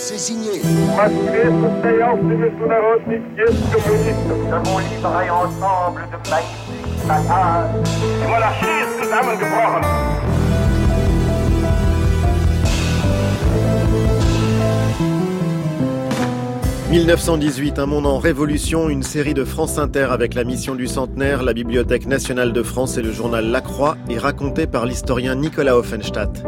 C'est zusammengebrochen. 1918, un monde en révolution, une série de France Inter avec la mission du centenaire, la Bibliothèque nationale de France et le journal La Croix est raconté par l'historien Nicolas Offenstadt.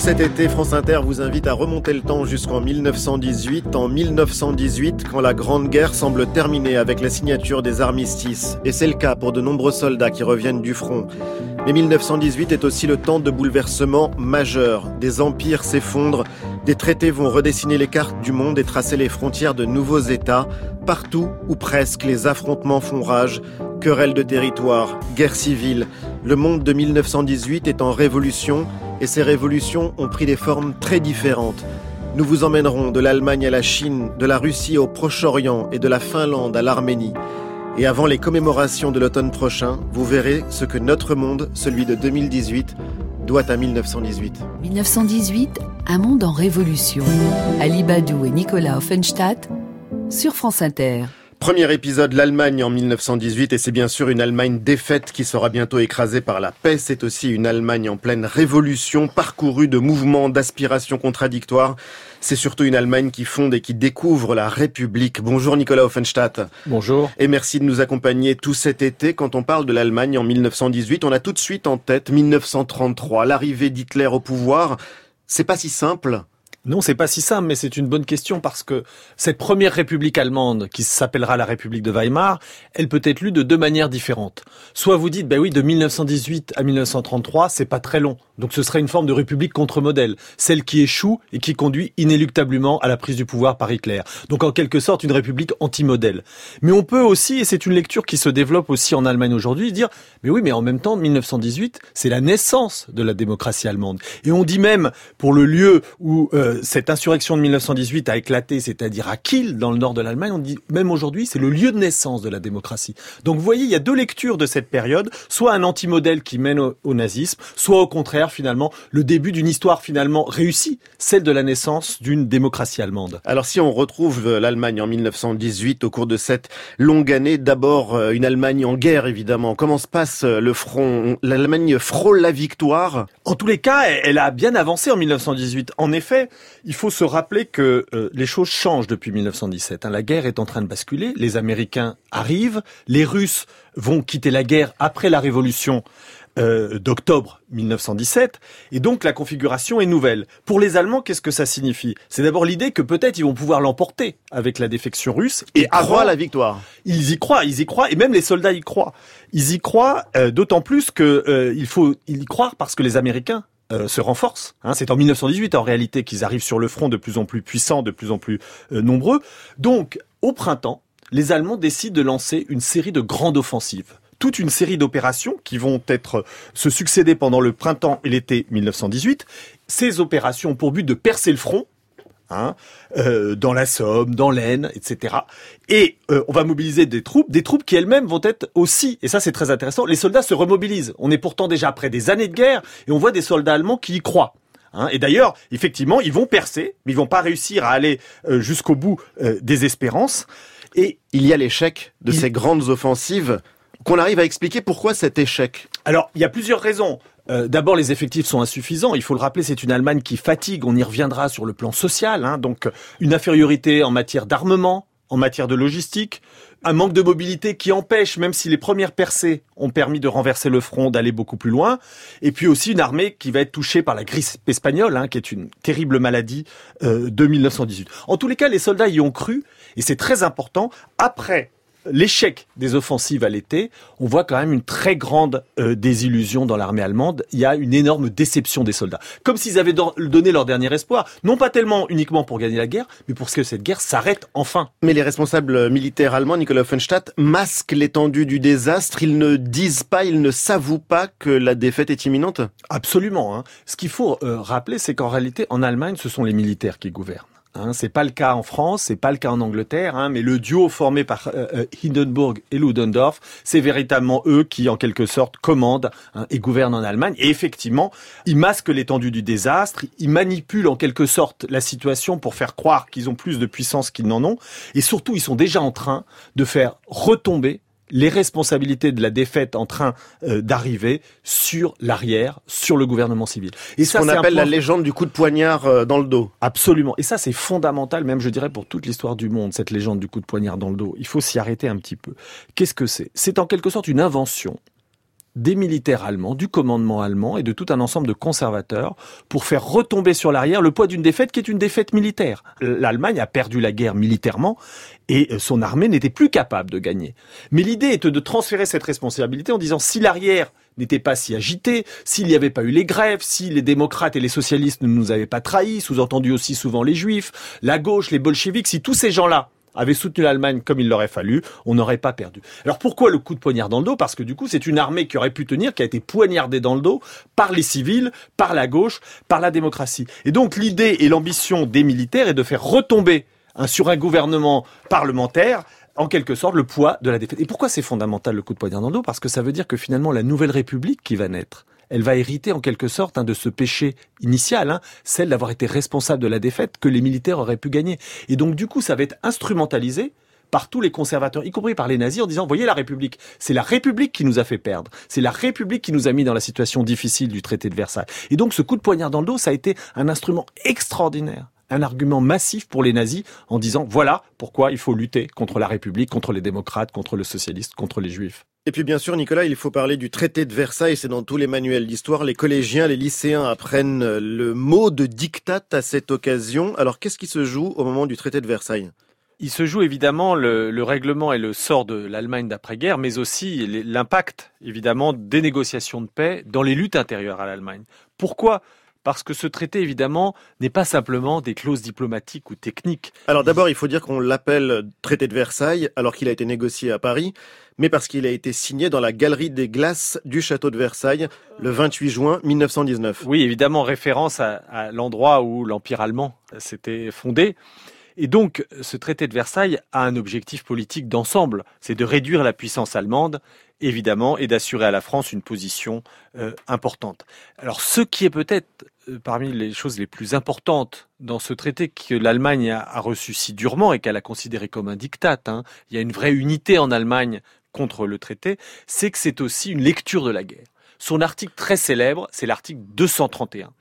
Cet été, France Inter vous invite à remonter le temps jusqu'en 1918. En 1918, quand la Grande Guerre semble terminée avec la signature des armistices. Et c'est le cas pour de nombreux soldats qui reviennent du front. Mais 1918 est aussi le temps de bouleversements majeurs. Des empires s'effondrent, des traités vont redessiner les cartes du monde et tracer les frontières de nouveaux États. Partout ou presque, les affrontements font rage. Querelles de territoire, guerre civile. Le monde de 1918 est en révolution et ces révolutions ont pris des formes très différentes. Nous vous emmènerons de l'Allemagne à la Chine, de la Russie au Proche-Orient et de la Finlande à l'Arménie. Et avant les commémorations de l'automne prochain, vous verrez ce que notre monde, celui de 2018, doit à 1918. 1918, un monde en révolution. Ali Badou et Nicolas Offenstadt sur France Inter. Premier épisode, l'Allemagne en 1918, et c'est bien sûr une Allemagne défaite qui sera bientôt écrasée par la paix. C'est aussi une Allemagne en pleine révolution, parcourue de mouvements, d'aspirations contradictoires. C'est surtout une Allemagne qui fonde et qui découvre la République. Bonjour Nicolas Offenstadt. Bonjour. Et merci de nous accompagner tout cet été. Quand on parle de l'Allemagne en 1918, on a tout de suite en tête 1933, l'arrivée d'Hitler au pouvoir. C'est pas si simple. Non, c'est pas si simple, mais c'est une bonne question parce que cette première république allemande, qui s'appellera la République de Weimar, elle peut être lue de deux manières différentes. Soit vous dites, ben oui, de 1918 à 1933, c'est pas très long. Donc ce serait une forme de république contre-modèle, celle qui échoue et qui conduit inéluctablement à la prise du pouvoir par Hitler. Donc en quelque sorte une république anti-modèle. Mais on peut aussi, et c'est une lecture qui se développe aussi en Allemagne aujourd'hui, dire, mais oui, mais en même temps, 1918, c'est la naissance de la démocratie allemande. Et on dit même, pour le lieu où euh, cette insurrection de 1918 a éclaté, c'est-à-dire à Kiel, dans le nord de l'Allemagne, on dit même aujourd'hui, c'est le lieu de naissance de la démocratie. Donc vous voyez, il y a deux lectures de cette période, soit un anti-modèle qui mène au, au, nazisme, soit au contraire, finalement, le début d'une histoire finalement réussie, celle de la naissance d'une démocratie allemande. Alors si on retrouve l'Allemagne en 1918 au cours de cette longue année, d'abord euh, une Allemagne en guerre, évidemment. Comment se passe euh, le front L'Allemagne frôle la victoire? En tous les cas, elle a bien avancé en 1918. En effet, il faut se rappeler que euh, les choses changent depuis 1917. Hein. La guerre est en train de basculer, les Américains arrivent, les Russes vont quitter la guerre après la révolution euh, d'octobre 1917, et donc la configuration est nouvelle. Pour les Allemands, qu'est-ce que ça signifie? C'est d'abord l'idée que peut-être ils vont pouvoir l'emporter avec la défection russe. Et, et avant la victoire. Ils y croient, ils y croient, et même les soldats y croient. Ils y croient, euh, d'autant plus que euh, il faut y croire parce que les Américains euh, se renforcent. Hein, c'est en 1918 en réalité qu'ils arrivent sur le front de plus en plus puissants, de plus en plus euh, nombreux. Donc, au printemps, les Allemands décident de lancer une série de grandes offensives toute une série d'opérations qui vont être se succéder pendant le printemps et l'été 1918. Ces opérations ont pour but de percer le front Hein, euh, dans la Somme, dans l'Aisne, etc. Et euh, on va mobiliser des troupes, des troupes qui elles-mêmes vont être aussi, et ça c'est très intéressant, les soldats se remobilisent. On est pourtant déjà après des années de guerre, et on voit des soldats allemands qui y croient. Hein, et d'ailleurs, effectivement, ils vont percer, mais ils vont pas réussir à aller euh, jusqu'au bout des espérances. Et il y a l'échec de il... ces grandes offensives qu'on arrive à expliquer pourquoi cet échec? Alors, il y a plusieurs raisons. Euh, D'abord, les effectifs sont insuffisants. Il faut le rappeler, c'est une Allemagne qui fatigue. On y reviendra sur le plan social. Hein, donc, une infériorité en matière d'armement, en matière de logistique, un manque de mobilité qui empêche, même si les premières percées ont permis de renverser le front, d'aller beaucoup plus loin. Et puis aussi une armée qui va être touchée par la grippe espagnole, hein, qui est une terrible maladie euh, de 1918. En tous les cas, les soldats y ont cru, et c'est très important. Après l'échec des offensives à l'été, on voit quand même une très grande euh, désillusion dans l'armée allemande. Il y a une énorme déception des soldats. Comme s'ils avaient donné leur dernier espoir. Non pas tellement uniquement pour gagner la guerre, mais pour que cette guerre s'arrête enfin. Mais les responsables militaires allemands, Nicolas Offenstadt, masquent l'étendue du désastre. Ils ne disent pas, ils ne s'avouent pas que la défaite est imminente Absolument. Hein. Ce qu'il faut euh, rappeler, c'est qu'en réalité, en Allemagne, ce sont les militaires qui gouvernent. Hein, c'est pas le cas en France, c'est pas le cas en Angleterre, hein, mais le duo formé par euh, euh, Hindenburg et Ludendorff, c'est véritablement eux qui, en quelque sorte, commandent hein, et gouvernent en Allemagne. Et effectivement, ils masquent l'étendue du désastre, ils manipulent en quelque sorte la situation pour faire croire qu'ils ont plus de puissance qu'ils n'en ont, et surtout, ils sont déjà en train de faire retomber les responsabilités de la défaite en train euh, d'arriver sur l'arrière, sur le gouvernement civil. Et ça, on appelle la légende du coup de poignard euh, dans le dos. Absolument. Et ça, c'est fondamental, même je dirais pour toute l'histoire du monde, cette légende du coup de poignard dans le dos. Il faut s'y arrêter un petit peu. Qu'est-ce que c'est? C'est en quelque sorte une invention des militaires allemands, du commandement allemand et de tout un ensemble de conservateurs pour faire retomber sur l'arrière le poids d'une défaite qui est une défaite militaire. L'Allemagne a perdu la guerre militairement et euh, son armée n'était plus capable de gagner. Mais l'idée était de transférer cette responsabilité en disant si l'arrière n'était pas si agité, s'il n'y avait pas eu les grèves, si les démocrates et les socialistes ne nous avaient pas trahis, sous-entendu aussi souvent les juifs, la gauche, les bolcheviks, si tous ces gens-là avait soutenu l'Allemagne comme il l'aurait fallu, on n'aurait pas perdu. Alors pourquoi le coup de poignard dans le dos? Parce que du coup, c'est une armée qui aurait pu tenir, qui a été poignardée dans le dos par les civils, par la gauche, par la démocratie. Et donc l'idée et l'ambition des militaires est de faire retomber hein, sur un gouvernement parlementaire en quelque sorte le poids de la défaite. Et pourquoi c'est fondamental le coup de poignard dans le dos? Parce que ça veut dire que finalement la nouvelle République qui va naître, elle va hériter en quelque sorte hein, de ce péché initial, hein, celle d'avoir été responsable de la défaite que les militaires auraient pu gagner. Et donc du coup, ça va être instrumentalisé par tous les conservateurs, y compris par les nazis, en disant, voyez la République, c'est la République qui nous a fait perdre, c'est la République qui nous a mis dans la situation difficile du traité de Versailles. Et donc ce coup de poignard dans le dos, ça a été un instrument extraordinaire un argument massif pour les nazis en disant voilà pourquoi il faut lutter contre la République, contre les démocrates, contre le socialiste, contre les juifs. Et puis bien sûr, Nicolas, il faut parler du traité de Versailles. C'est dans tous les manuels d'histoire. Les collégiens, les lycéens apprennent le mot de diktat à cette occasion. Alors qu'est-ce qui se joue au moment du traité de Versailles? Il se joue évidemment le, règlement et le sort de l'Allemagne d'après-guerre, mais aussi l'impact évidemment des négociations de paix dans les luttes intérieures à l'Allemagne. Pourquoi parce que ce traité, évidemment, n'est pas simplement des clauses diplomatiques ou techniques. Alors d'abord, il faut dire qu'on l'appelle traité de Versailles, alors qu'il a été négocié à Paris, mais parce qu'il a été signé dans la galerie des glaces du château de Versailles le 28 juin 1919. Oui, évidemment, référence à, à l'endroit où l'Empire allemand s'était fondé. Et donc, ce traité de Versailles a un objectif politique d'ensemble, c'est de réduire la puissance allemande, évidemment, et d'assurer à la France une position euh, importante. Alors, ce qui est peut-être euh, parmi les choses les plus importantes dans ce traité que l'Allemagne a, reçu si durement et qu'elle a considéré comme un diktat, hein, il y a une vraie unité en Allemagne contre le traité, c'est que c'est aussi une lecture de la guerre. Son article très célèbre, c'est l'article 231.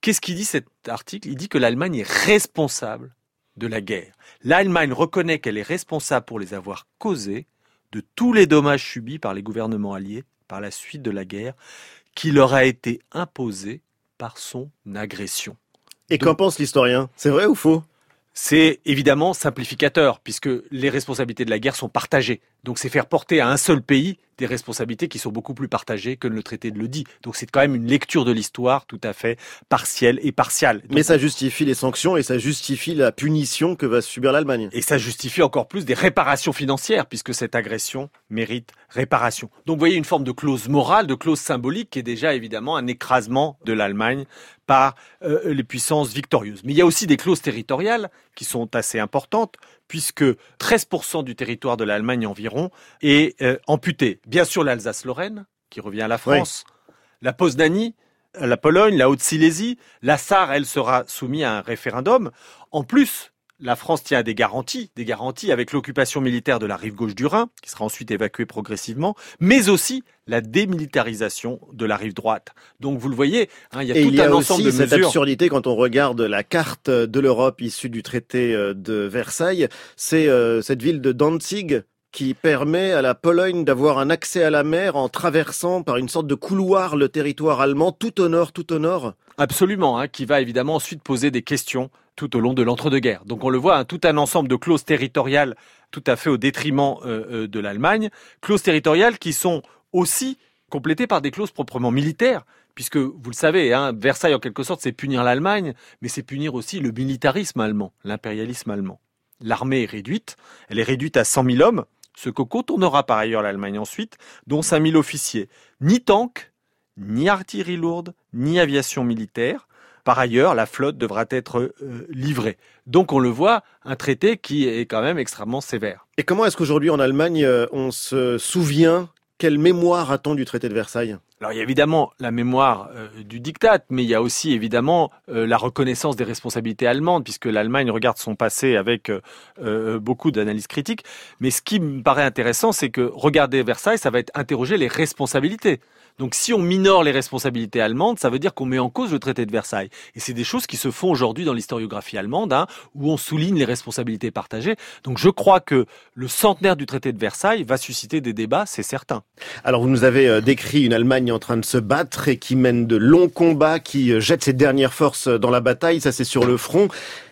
Qu'est-ce qu'il dit cet article? Il dit que l'Allemagne est responsable de la guerre. L'Allemagne reconnaît qu'elle est responsable pour les avoir causés de tous les dommages subis par les gouvernements alliés par la suite de la guerre qui leur a été imposée par son agression. Et qu'en pense l'historien? C'est vrai ou faux? C'est évidemment simplificateur, puisque les responsabilités de la guerre sont partagées. Donc c'est faire porter à un seul pays des responsabilités qui sont beaucoup plus partagées que le traité de le dit. Donc c'est quand même une lecture de l'histoire tout à fait partielle et partiale. Mais ça justifie les sanctions et ça justifie la punition que va subir l'Allemagne. Et ça justifie encore plus des réparations financières, puisque cette agression mérite réparation. Donc vous voyez une forme de clause morale, de clause symbolique qui est déjà évidemment un écrasement de l'Allemagne par euh, les puissances victorieuses. Mais il y a aussi des clauses territoriales qui sont assez importantes puisque 13% du territoire de l'Allemagne environ est euh, amputé. Bien sûr l'Alsace-Lorraine, qui revient à la France, la Poznanie, la Pologne, la Haute-Silésie, la Sarre, elle sera soumise à un référendum. En plus, la France tient à des garanties, des garanties avec l'occupation militaire de la rive gauche du Rhin, qui sera ensuite évacuée progressivement, mais aussi la démilitarisation de la rive droite. Donc vous le voyez, hein, il y a tout un ensemble de mesures. cette absurdité quand on regarde la carte de l'Europe issue du traité euh, de Versailles, c'est euh, cette ville de Danzig qui permet à la Pologne d'avoir un accès à la mer en traversant par une sorte de couloir le territoire allemand tout au nord, tout au nord. Absolument, hein, qui va évidemment ensuite poser des questions tout au long de l'entre-deux-guerres. Donc on le voit, hein, tout un ensemble de clauses territoriales tout à fait au détriment euh, euh, de l'Allemagne, clauses territoriales qui sont aussi complétées par des clauses proprement militaires, puisque vous le savez, hein, Versailles en quelque sorte c'est punir l'Allemagne, mais c'est punir aussi le militarisme allemand, l'impérialisme allemand. L'armée est réduite, elle est réduite à 100 000 hommes, ce que contournera par ailleurs l'Allemagne ensuite, dont 5 000 officiers. Ni tanks, ni artillerie lourde, ni aviation militaire, Par ailleurs, la flotte devra être euh, livrée. Donc on le voit, un traité qui est quand même extrêmement sévère. Et comment est-ce qu'aujourd'hui en Allemagne, euh, on se souvient quelle mémoire a-t-on du traité de Versailles? Alors il y a évidemment la mémoire euh, du diktat, mais il y a aussi évidemment euh, la reconnaissance des responsabilités allemandes, puisque l'Allemagne regarde son passé avec euh, beaucoup d'analyses critiques. Mais ce qui me paraît intéressant, c'est que regarder Versailles, ça va être interroger les responsabilités. Donc si on minore les responsabilités allemandes, ça veut dire qu'on met en cause le traité de Versailles. Et c'est des choses qui se font aujourd'hui dans l'historiographie allemande, hein, où on souligne les responsabilités partagées. Donc je crois que le centenaire du traité de Versailles va susciter des débats, c'est certain. Alors vous nous avez décrit une Allemagne en train de se battre et qui mène de longs combats, qui euh, jette ses dernières forces dans la bataille, ça c'est sur le front.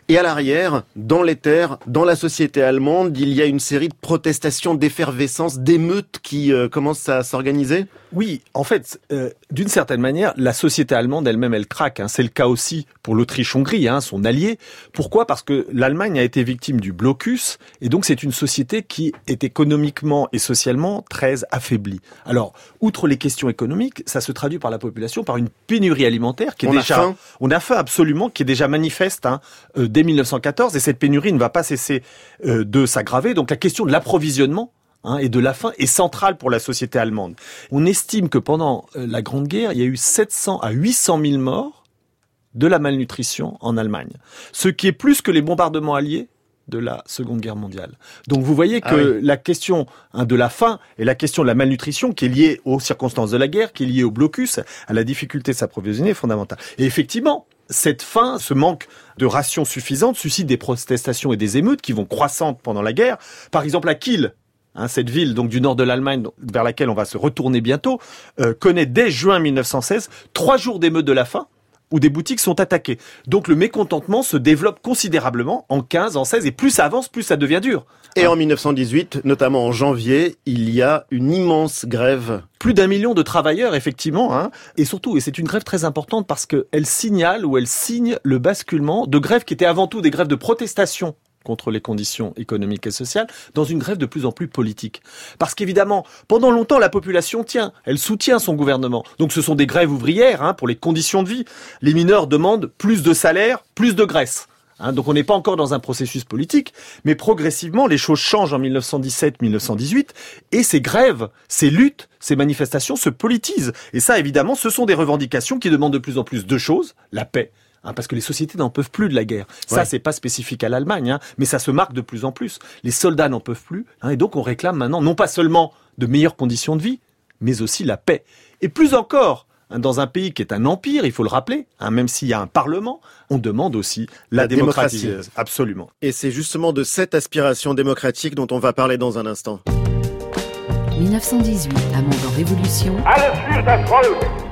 Et à l'arrière, dans les terres, dans la société allemande, il y a une série de protestations, d'effervescence, d'émeutes qui euh, commencent à s'organiser Oui, en fait, euh, d'une certaine manière, la société allemande elle-même, elle craque. Hein. C'est le cas aussi pour l'Autriche-Hongrie, hein, son allié. Pourquoi? Parce que l'Allemagne a été victime du blocus, et donc c'est une société qui est économiquement et socialement très affaiblie. Alors, outre les questions économiques, ça se traduit par la population par une pénurie alimentaire qui est on déjà... A faim. On a faim absolument, qui est déjà manifeste. Hein, euh, dès 1914 et cette pénurie ne va pas cesser euh, de s'aggraver. Donc la question de l'approvisionnement hein, et de la faim est centrale pour la société allemande. On estime que pendant euh, la Grande Guerre, il y a eu 700 à 800 000 morts de la malnutrition en Allemagne, ce qui est plus que les bombardements alliés de la Seconde Guerre mondiale. Donc vous voyez que Ah oui. la question hein, de la faim et la question de la malnutrition qui est liée aux circonstances de la guerre, qui est liée au blocus, à la difficulté de s'approvisionner est fondamentale. Et effectivement, cette faim, ce manque de rations suffisantes suscite des protestations et des émeutes qui vont croissantes pendant la guerre. Par exemple, à Kiel, hein, cette ville donc du nord de l'Allemagne vers laquelle on va se retourner bientôt, euh, connaît dès juin 1916 trois jours d'émeutes de la faim où des boutiques sont attaquées. Donc le mécontentement se développe considérablement en 15, en 16, et plus ça avance, plus ça devient dur. Et en 1918, notamment en janvier, il y a une immense grève. Plus d'un million de travailleurs, effectivement, hein, et surtout, et c'est une grève très importante parce qu'elle signale ou elle signe le basculement de grèves qui étaient avant tout des grèves de protestation contre les conditions économiques et sociales, dans une grève de plus en plus politique. Parce qu'évidemment, pendant longtemps, la population tient, elle soutient son gouvernement. Donc ce sont des grèves ouvrières hein, pour les conditions de vie. Les mineurs demandent plus de salaire, plus de graisse. Hein, donc on n'est pas encore dans un processus politique, mais progressivement les choses changent en 1917-1918 et ces grèves, ces luttes, ces manifestations se politisent. Et ça, évidemment, ce sont des revendications qui demandent de plus en plus de choses, la paix. Hein, parce que les sociétés n'en peuvent plus de la guerre. Ça, Ouais. c'est pas spécifique à l'Allemagne, hein, mais ça se marque de plus en plus. Les soldats n'en peuvent plus, hein, et donc on réclame maintenant non pas seulement de meilleures conditions de vie, mais aussi la paix. Et plus encore, hein, dans un pays qui est un empire, il faut le rappeler, hein, même s'il y a un parlement, on demande aussi la, La démocratie. démocratie. Absolument. Et c'est justement de cette aspiration démocratique dont on va parler dans un instant. 1918, un monde en révolution, das Volk!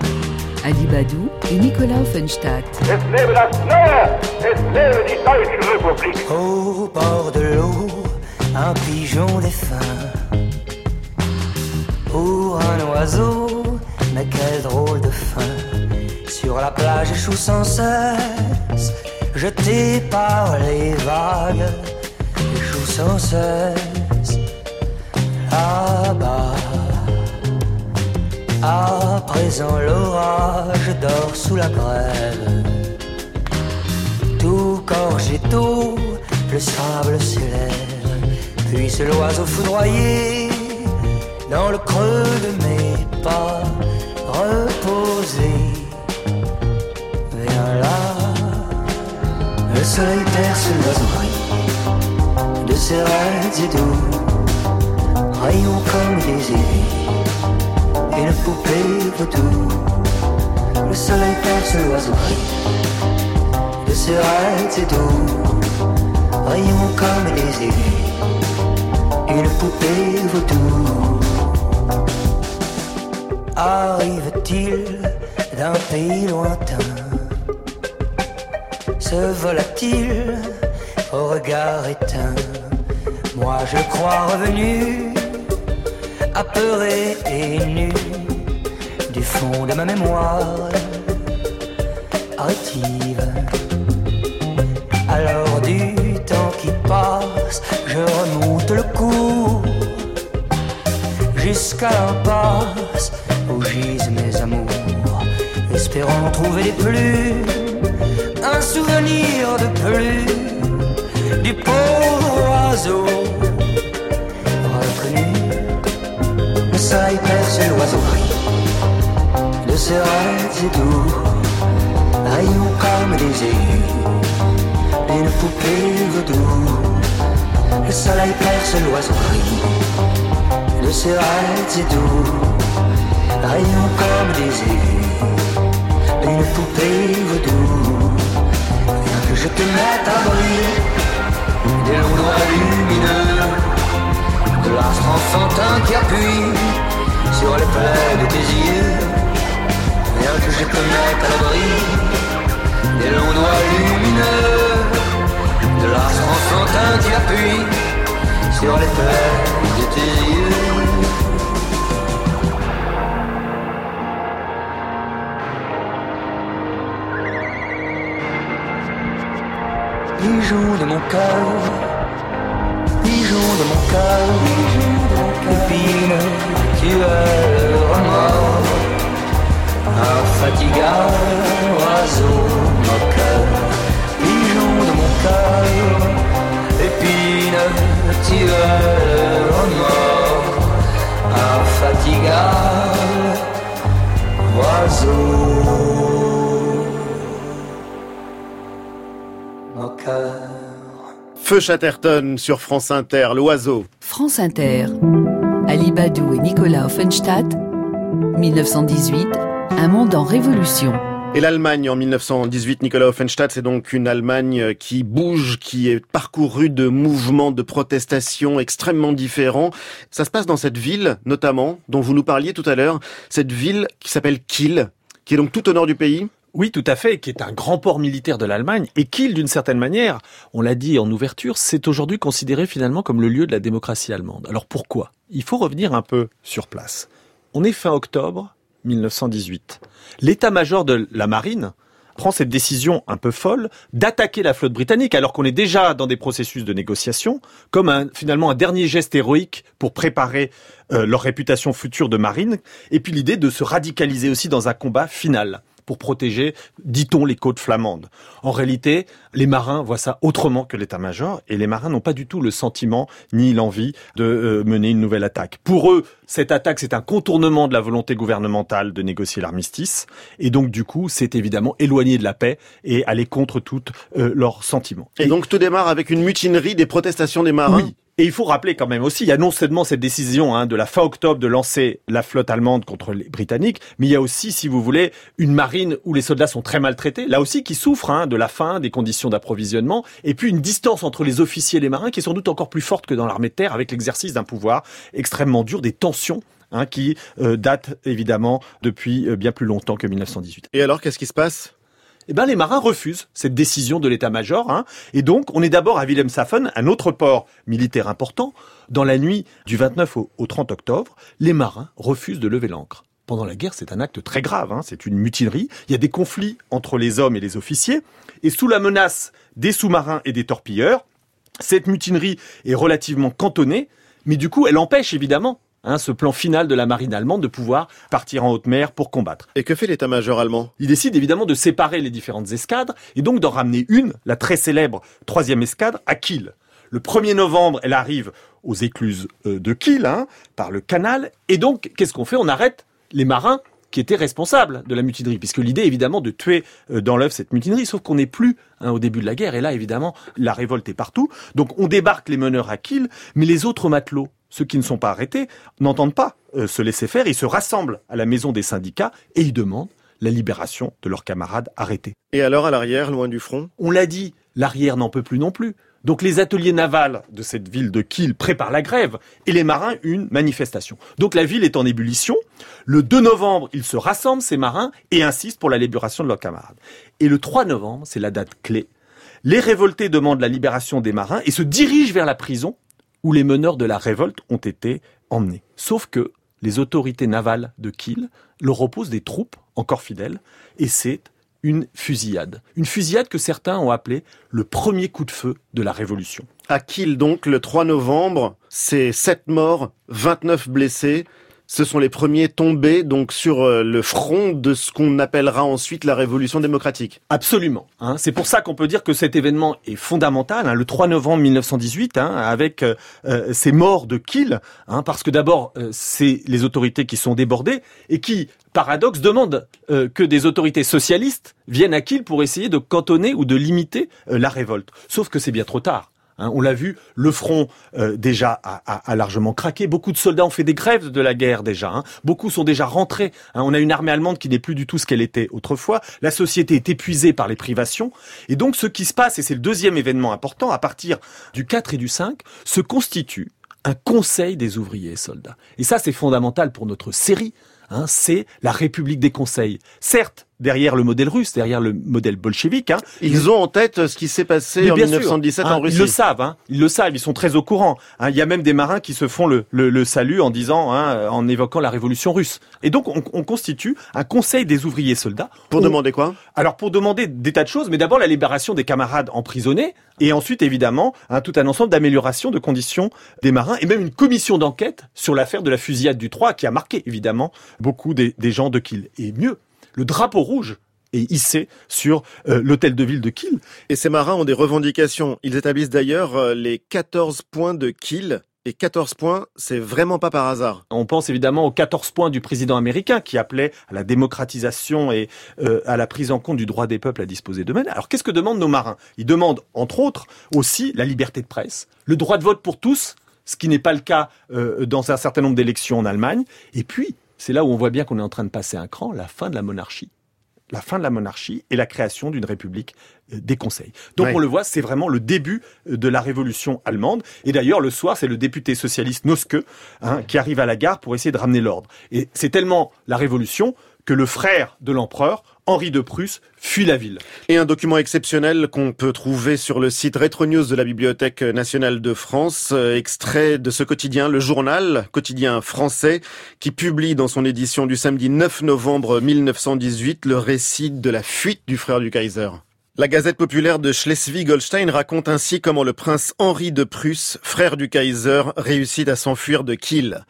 Ali Badou et Nicolas Offenstadt. Es lebe das Neue! Es lebe die Deutsche Republik! Au bord de l'eau, un pigeon défunt. Pour un oiseau, mais quel drôle de fin. Sur la plage échoue sans cesse, jeté par les vagues, échoue sans cesse. Là-bas, à présent l'orage dort sous la grève. Tout gorgé d'eau, le sable s'élève, puis c'est l'oiseau foudroyé dans le creux de mes pas, reposé. Viens là, le soleil perce l'oiseau de ses raids et doux, rayons comme des aiguilles, une poupée vaudou. Le soleil perce l'oiseau de ses raids et doux, rayons comme des aiguilles, une poupée vaudou. Arrive-t-il d'un pays lointain? Se vola-t-il au regard éteint? Moi je crois revenu, apeuré et nu fond de ma mémoire rétive. Alors du temps qui passe, je remonte le cours jusqu'à l'impasse où gisent mes amours. Espérant trouver des plus, un souvenir de plus du pauvre oiseau reconnu. Le soleil perce l'oiseau et doux, rayons comme des aigus, une poupée vaudou. Le soleil perce l'oiseau gris rêves et doux, rayons comme des aigus, une poupée vaudou. Viens que je te mette à briller des doigts lumineux, de l'art enfantin qui appuie sur les plaies de tes yeux. Que je te mette à l'abri des longs doigts lumineux, de l'art enfantin qui appuie sur les plaies de tes yeux. Pigeon de mon cœur, pigeon de mon cœur, épine, tu es infatigable oiseau moqueur, pigeon de mon cœur, épine, le remords, infatigable oiseau. moqueur. Feu Chatterton sur France Inter, l'oiseau. France Inter. Ali Badou et Nicolas Offenstadt. 1918. Un monde en révolution. Et l'Allemagne en 1918, Nicolas Offenstadt, c'est donc une Allemagne qui bouge, qui est parcourue de mouvements de protestation extrêmement différents. Ça se passe dans cette ville, notamment, dont vous nous parliez tout à l'heure, cette ville qui s'appelle Kiel, qui est donc tout au nord du pays. Oui, tout à fait, qui est un grand port militaire de l'Allemagne et Kiel, d'une certaine manière, on l'a dit en ouverture, c'est aujourd'hui considéré finalement comme le lieu de la démocratie allemande. Alors pourquoi? Il faut revenir un peu sur place. On est fin octobre 1918. L'état-major de la marine prend cette décision un peu folle d'attaquer la flotte britannique alors qu'on est déjà dans des processus de négociation comme finalement un dernier geste héroïque pour préparer euh, leur réputation future de marine et puis l'idée de se radicaliser aussi dans un combat final pour protéger, dit-on, les côtes flamandes. En réalité, les marins voient ça autrement que l'état-major, et les marins n'ont pas du tout le sentiment ni l'envie de euh, mener une nouvelle attaque. Pour eux, cette attaque, c'est un contournement de la volonté gouvernementale de négocier l'armistice, et donc du coup, c'est évidemment éloigné de la paix et aller contre tous euh, leurs sentiments. Et, et, donc tout démarre avec une mutinerie des protestations des marins? Oui. Et il faut rappeler quand même aussi, il y a non seulement cette décision hein, de la fin octobre de lancer la flotte allemande contre les Britanniques, mais il y a aussi, si vous voulez, une marine où les soldats sont très maltraités, là aussi qui souffrent hein, de la faim, des conditions d'approvisionnement, et puis une distance entre les officiers et les marins qui est sans doute encore plus forte que dans l'armée de terre, avec l'exercice d'un pouvoir extrêmement dur, des tensions Hein, qui euh, datent évidemment depuis euh, bien plus longtemps que 1918. Et alors, qu'est-ce qui se passe? Eh ben, les marins refusent cette décision de l'état-major. Hein, et donc, on est d'abord à Wilhelmshaven, un autre port militaire important. Dans la nuit du 29 au, au 30 octobre, les marins refusent de lever l'ancre. Pendant la guerre, c'est un acte très grave, hein, c'est une mutinerie. Il y a des conflits entre les hommes et les officiers. Et sous la menace des sous-marins et des torpilleurs, cette mutinerie est relativement cantonnée, mais du coup, elle empêche évidemment Hein, ce plan final de la marine allemande de pouvoir partir en haute mer pour combattre. Et que fait l'état-major allemand? Il décide évidemment de séparer les différentes escadres et donc d'en ramener une, la très célèbre troisième escadre, à Kiel. Le 1er novembre, elle arrive aux écluses de Kiel, hein, par le canal, et donc qu'est-ce qu'on fait? On arrête les marins qui étaient responsables de la mutinerie, puisque l'idée évidemment de tuer dans l'œuf cette mutinerie, sauf qu'on n'est plus hein, au début de la guerre, et là évidemment la révolte est partout. Donc on débarque les meneurs à Kiel, mais les autres matelots, ceux qui ne sont pas arrêtés, n'entendent pas euh, se laisser faire, ils se rassemblent à la maison des syndicats et ils demandent la libération de leurs camarades arrêtés. Et alors à l'arrière, loin du front? On l'a dit, l'arrière n'en peut plus non plus. Donc les ateliers navals de cette ville de Kiel préparent la grève et les marins une manifestation. Donc la ville est en ébullition. Le 2 novembre, ils se rassemblent, ces marins, et insistent pour la libération de leurs camarades. Et le 3 novembre, c'est la date clé. Les révoltés demandent la libération des marins et se dirigent vers la prison où les meneurs de la révolte ont été emmenés. Sauf que les autorités navales de Kiel leur opposent des troupes encore fidèles et c'est une fusillade. Une fusillade que certains ont appelée le premier coup de feu de la Révolution. À Kiel donc, le 3 novembre, c'est 7 morts, 29 blessés. Ce sont les premiers tombés donc sur euh, le front de ce qu'on appellera ensuite la révolution démocratique. Absolument. Hein. C'est pour ça qu'on peut dire que cet événement est fondamental. Hein, le 3 novembre 1918, hein, avec euh, euh, ces morts de Kiel, hein, parce que d'abord c'est les autorités qui sont débordées et qui, paradoxe, demandent que des autorités socialistes viennent à Kiel pour essayer de cantonner ou de limiter la révolte. Sauf que c'est bien trop tard. Hein, on l'a vu, le front euh, déjà a, largement craqué. Beaucoup de soldats ont fait des grèves de la guerre déjà. Hein. Beaucoup sont déjà rentrés. Hein. On a une armée allemande qui n'est plus du tout ce qu'elle était autrefois. La société est épuisée par les privations. Et donc ce qui se passe, et c'est le deuxième événement important, à partir du 4 et du 5, se constitue un conseil des ouvriers et soldats. Et ça, c'est fondamental pour notre série. c'est la République des conseils. Certes, derrière le modèle russe, derrière le modèle bolchevique. Hein. Ils ont en tête ce qui s'est passé en 1917 en hein, Russie. Ils le savent, hein, ils le savent, ils sont très au courant. Hein. Il y a même des marins qui se font le, le, salut en disant, hein, en évoquant la révolution russe. Et donc on, on constitue un conseil des ouvriers soldats. Pour demander quoi? Alors pour demander des tas de choses, mais d'abord la libération des camarades emprisonnés, et ensuite évidemment tout un ensemble d'améliorations de conditions des marins, et même une commission d'enquête sur l'affaire de la fusillade du 3 qui a marqué évidemment beaucoup des, des gens de Kiel. Et mieux, le drapeau rouge est hissé sur euh, l'hôtel de ville de Kiel. Et ces marins ont des revendications. Ils établissent d'ailleurs euh, les 14 points de Kiel. Et 14 points, c'est vraiment pas par hasard. On pense évidemment aux 14 points du président américain qui appelait à la démocratisation et euh, à la prise en compte du droit des peuples à disposer d'eux-mêmes. Alors qu'est-ce que demandent nos marins? Ils demandent, entre autres, aussi la liberté de presse, le droit de vote pour tous, ce qui n'est pas le cas dans un certain nombre d'élections en Allemagne. Et puis, c'est là où on voit bien qu'on est en train de passer un cran, la fin de la monarchie la fin de la monarchie et la création d'une république euh, des conseils. Donc on le voit, c'est vraiment le début euh, de la révolution allemande. Et d'ailleurs, le soir, c'est le député socialiste Noske hein, qui arrive à la gare pour essayer de ramener l'ordre. Et c'est tellement la révolution que le frère de l'empereur, Henri de Prusse, fuit la ville. Et un document exceptionnel qu'on peut trouver sur le site Retro News de la Bibliothèque nationale de France, euh, extrait de ce quotidien, le journal, quotidien français, qui publie dans son édition du samedi 9 novembre 1918 le récit de la fuite du frère du Kaiser. La Gazette populaire de Schleswig-Holstein raconte ainsi comment le prince Henri de Prusse, frère du Kaiser, réussit à s'enfuir de Kiel.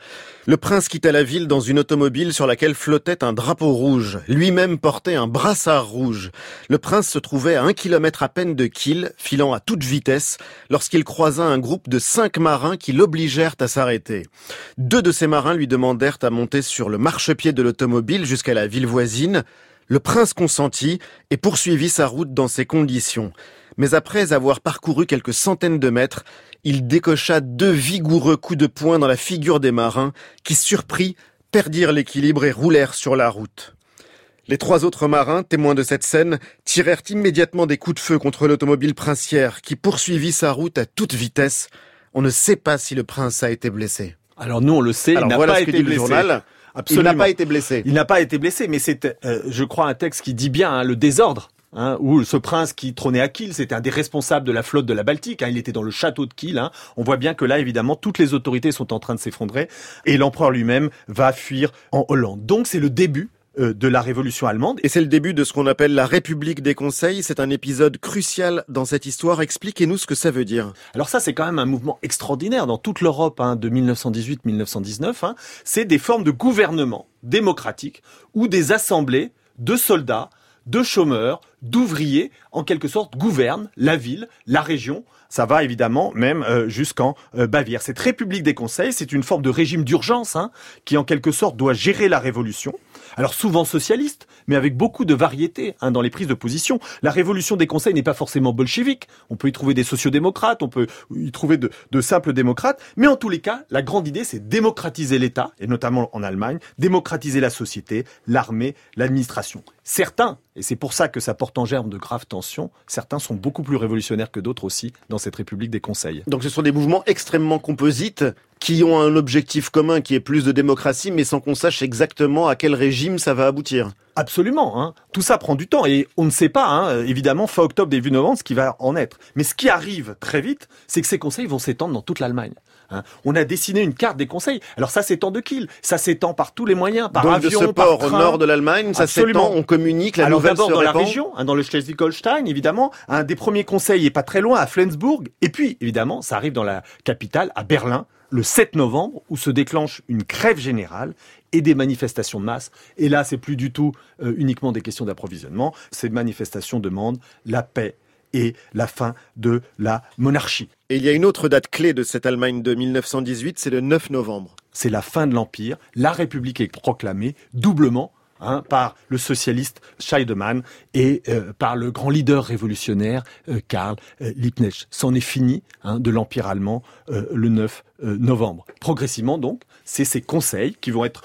Le prince quitta la ville dans une automobile sur laquelle flottait un drapeau rouge. Lui-même portait un brassard rouge. Le prince se trouvait à un kilomètre à peine de Kiel, filant à toute vitesse, lorsqu'il croisa un groupe de cinq marins qui l'obligèrent à s'arrêter. Deux de ces marins lui demandèrent à monter sur le marchepied de l'automobile jusqu'à la ville voisine. Le prince consentit et poursuivit sa route dans ces conditions. Mais après avoir parcouru quelques centaines de mètres, il décocha deux vigoureux coups de poing dans la figure des marins qui, surpris, perdirent l'équilibre et roulèrent sur la route. Les trois autres marins, témoins de cette scène, tirèrent immédiatement des coups de feu contre l'automobile princière qui poursuivit sa route à toute vitesse. On ne sait pas si le prince a été blessé. Alors nous, on le sait, il n'a pas été blessé. Journal. Absolument. Il n'a pas été blessé. Il n'a pas été blessé, mais c'est, euh, je crois, un texte qui dit bien hein, le désordre. Hein, où ce prince qui trônait à Kiel, c'était un des responsables de la flotte de la Baltique. Hein, il était dans le château de Kiel. Hein. On voit bien que là, évidemment, toutes les autorités sont en train de s'effondrer et l'empereur lui-même va fuir en Hollande. Donc, c'est le début de la révolution allemande. Et c'est le début de ce qu'on appelle la République des conseils. C'est un épisode crucial dans cette histoire. Expliquez-nous ce que ça veut dire. Alors ça, c'est quand même un mouvement extraordinaire dans toute l'Europe hein, de 1918-1919. Hein. C'est des formes de gouvernement démocratique ou des assemblées de soldats, de chômeurs, d'ouvriers, en quelque sorte, gouvernent la ville, la région. Ça va évidemment même euh, jusqu'en euh, Bavière. Cette République des conseils, c'est une forme de régime d'urgence hein, qui, en quelque sorte, doit gérer la révolution alors souvent socialiste, mais avec beaucoup de variété hein, dans les prises de position. La révolution des conseils n'est pas forcément bolchevique. On peut y trouver des sociodémocrates, on peut y trouver de, de simples démocrates, mais en tous les cas, la grande idée, c'est démocratiser l'État, et notamment en Allemagne, démocratiser la société, l'armée, l'administration. Certains, et c'est pour ça que ça porte en germe de graves tensions, certains sont beaucoup plus révolutionnaires que d'autres aussi dans cette République des conseils. Donc ce sont des mouvements extrêmement composites qui ont un objectif commun qui est plus de démocratie, mais sans qu'on sache exactement à quel régime ça va aboutir. Absolument. Hein. Tout ça prend du temps et on ne sait pas, hein, évidemment, fin octobre, début novembre, ce qui va en être. Mais ce qui arrive très vite, c'est que ces conseils vont s'étendre dans toute l'Allemagne. Hein. On a dessiné une carte des conseils. Alors ça s'étend de Kiel, ça s'étend par tous les moyens, par Donc avion, de ce port au nord de l'Allemagne, ça s'étend, on communique, la Alors nouvelle d'abord dans la région, dans le Schleswig-Holstein, évidemment, un des premiers conseils est pas très loin, à Flensburg, et puis évidemment, ça arrive dans la capitale, à Berlin, le 7 novembre où se déclenche une crève générale et des manifestations de masse. Et là, c'est plus du tout euh, uniquement des questions d'approvisionnement. Ces manifestations demandent la paix et la fin de la monarchie. Et il y a une autre date clé de cette Allemagne de 1918, c'est le 9 novembre. C'est la fin de l'Empire. La République est proclamée doublement Hein, par le socialiste Scheidemann et euh, par le grand leader révolutionnaire euh, Karl euh, Liebknecht. C'en est fini hein, de l'Empire allemand le 9 novembre. Progressivement donc, c'est ces conseils qui vont être,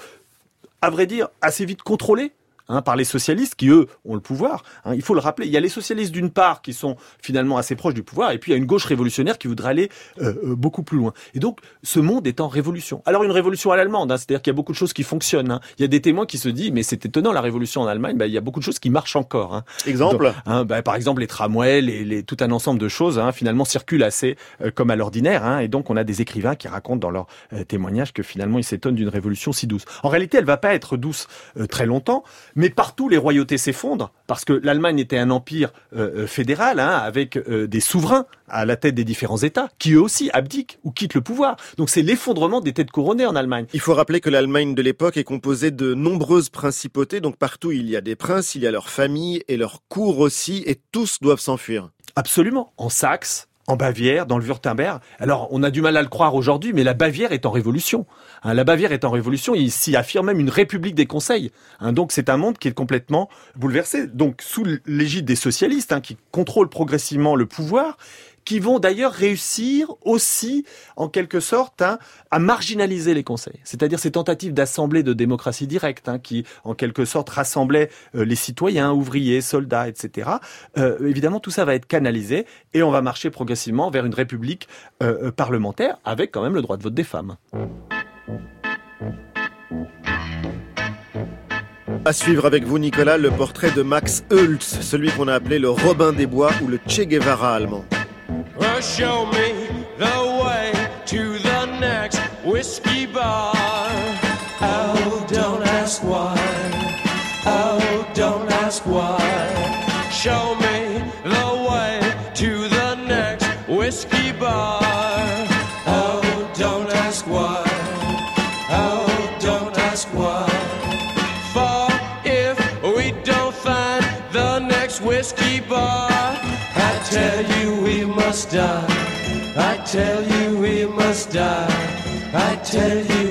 à vrai dire, assez vite contrôlés Hein, par les socialistes qui, eux, ont le pouvoir. Hein. il faut le rappeler. Il y a les socialistes d'une part qui sont finalement assez proches du pouvoir, et puis il y a une gauche révolutionnaire qui voudrait aller euh, euh, beaucoup plus loin. Et donc, ce monde est en révolution. Alors, une révolution à l'allemande, hein, c'est-à-dire qu'il y a beaucoup de choses qui fonctionnent. Il y a des témoins qui se disent, mais c'est étonnant, la révolution en Allemagne, bah, il y a beaucoup de choses qui marchent encore. Exemple? Bah, Par exemple, les tramways, les, les, tout un ensemble de choses, finalement, circulent assez euh, comme à l'ordinaire. et donc, on a des écrivains qui racontent dans leurs témoignages que finalement, ils s'étonnent d'une révolution si douce. En réalité, elle va pas être douce très longtemps, mais partout, les royaumes s'effondre parce que l'Allemagne était un empire euh, euh, fédéral hein, avec euh, des souverains à la tête des différents États qui eux aussi abdiquent ou quittent le pouvoir. Donc c'est l'effondrement des têtes couronnées en Allemagne. Il faut rappeler que l'Allemagne de l'époque est composée de nombreuses principautés, donc partout il y a des princes, il y a leurs familles et leurs cours aussi, et tous doivent s'enfuir. Absolument. En Saxe, en Bavière, dans le Württemberg. Alors, on a du mal à le croire aujourd'hui, mais la Bavière est en révolution. Hein, la Bavière est en révolution, il s'y affirme même une république des conseils. Hein, donc, c'est un monde qui est complètement bouleversé. Donc, sous l'égide des socialistes, hein, qui contrôlent progressivement le pouvoir, qui vont d'ailleurs réussir aussi, en quelque sorte, hein, à marginaliser les conseils. C'est-à-dire ces tentatives d'assemblée de démocratie directe, hein, qui, en quelque sorte, rassemblaient euh, les citoyens, ouvriers, soldats, etc. Euh, évidemment, tout ça va être canalisé et on va marcher progressivement vers une république euh, parlementaire avec quand même le droit de vote des femmes. À suivre avec vous, Nicolas, le portrait de Max Hultz, celui qu'on a appelé le Robin des Bois ou le Che Guevara allemand. Well, show me the way to the next whiskey bar. Oh, don't ask why. Oh, don't ask why. Show me must die. I tell you we must die. I tell you,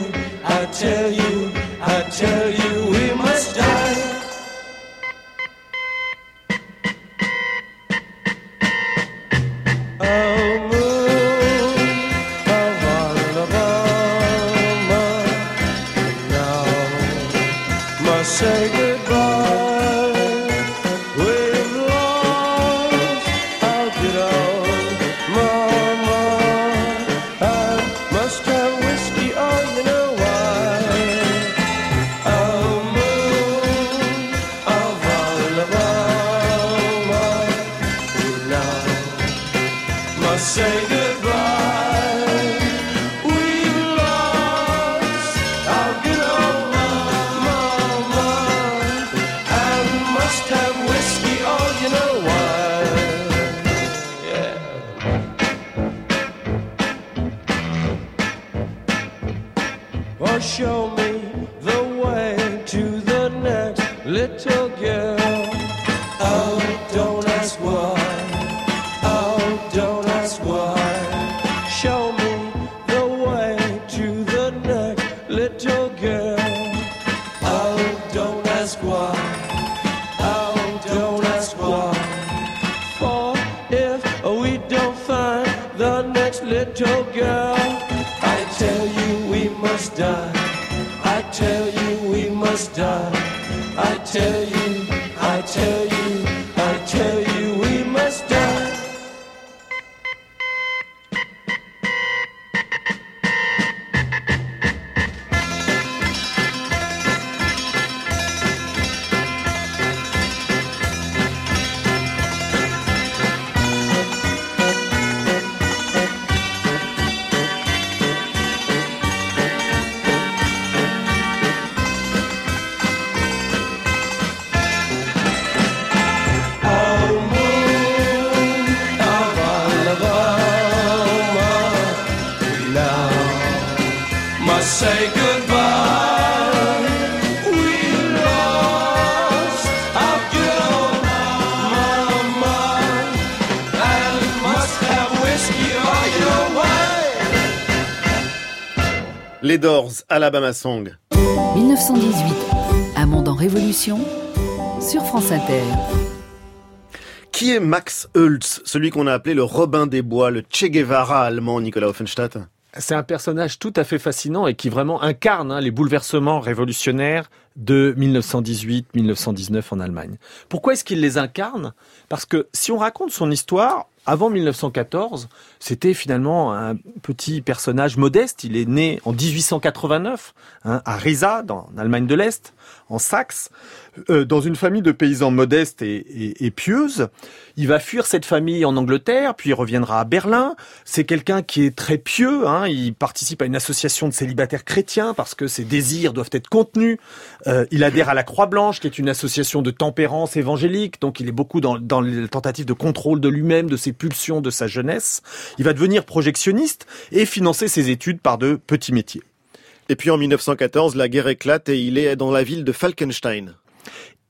tell you. Song. 1918, un monde en révolution sur France Inter. Qui est Max Hultz, celui qu'on a appelé le Robin des Bois, le Che Guevara allemand, Nicolas Offenstadt? C'est un personnage tout à fait fascinant et qui vraiment incarne hein, les bouleversements révolutionnaires de 1918-1919 en Allemagne. Pourquoi est-ce qu'il les incarne? Parce que si on raconte son histoire, avant 1914, c'était finalement un petit personnage modeste. Il est né en 1889 hein, à Riesa, dans l'Allemagne de l'Est, en Saxe. Euh, dans une famille de paysans modestes et, et, pieuses. Il va fuir cette famille en Angleterre, puis il reviendra à Berlin. C'est quelqu'un qui est très pieux. Hein. Il participe à une association de célibataires chrétiens parce que ses désirs doivent être contenus. Euh, il adhère à la Croix Blanche, qui est une association de tempérance évangélique. Donc il est beaucoup dans, dans les tentatives de contrôle de lui-même, de ses pulsions, de sa jeunesse. Il va devenir projectionniste et financer ses études par de petits métiers. Et puis en 1914, la guerre éclate et il est dans la ville de Falkenstein.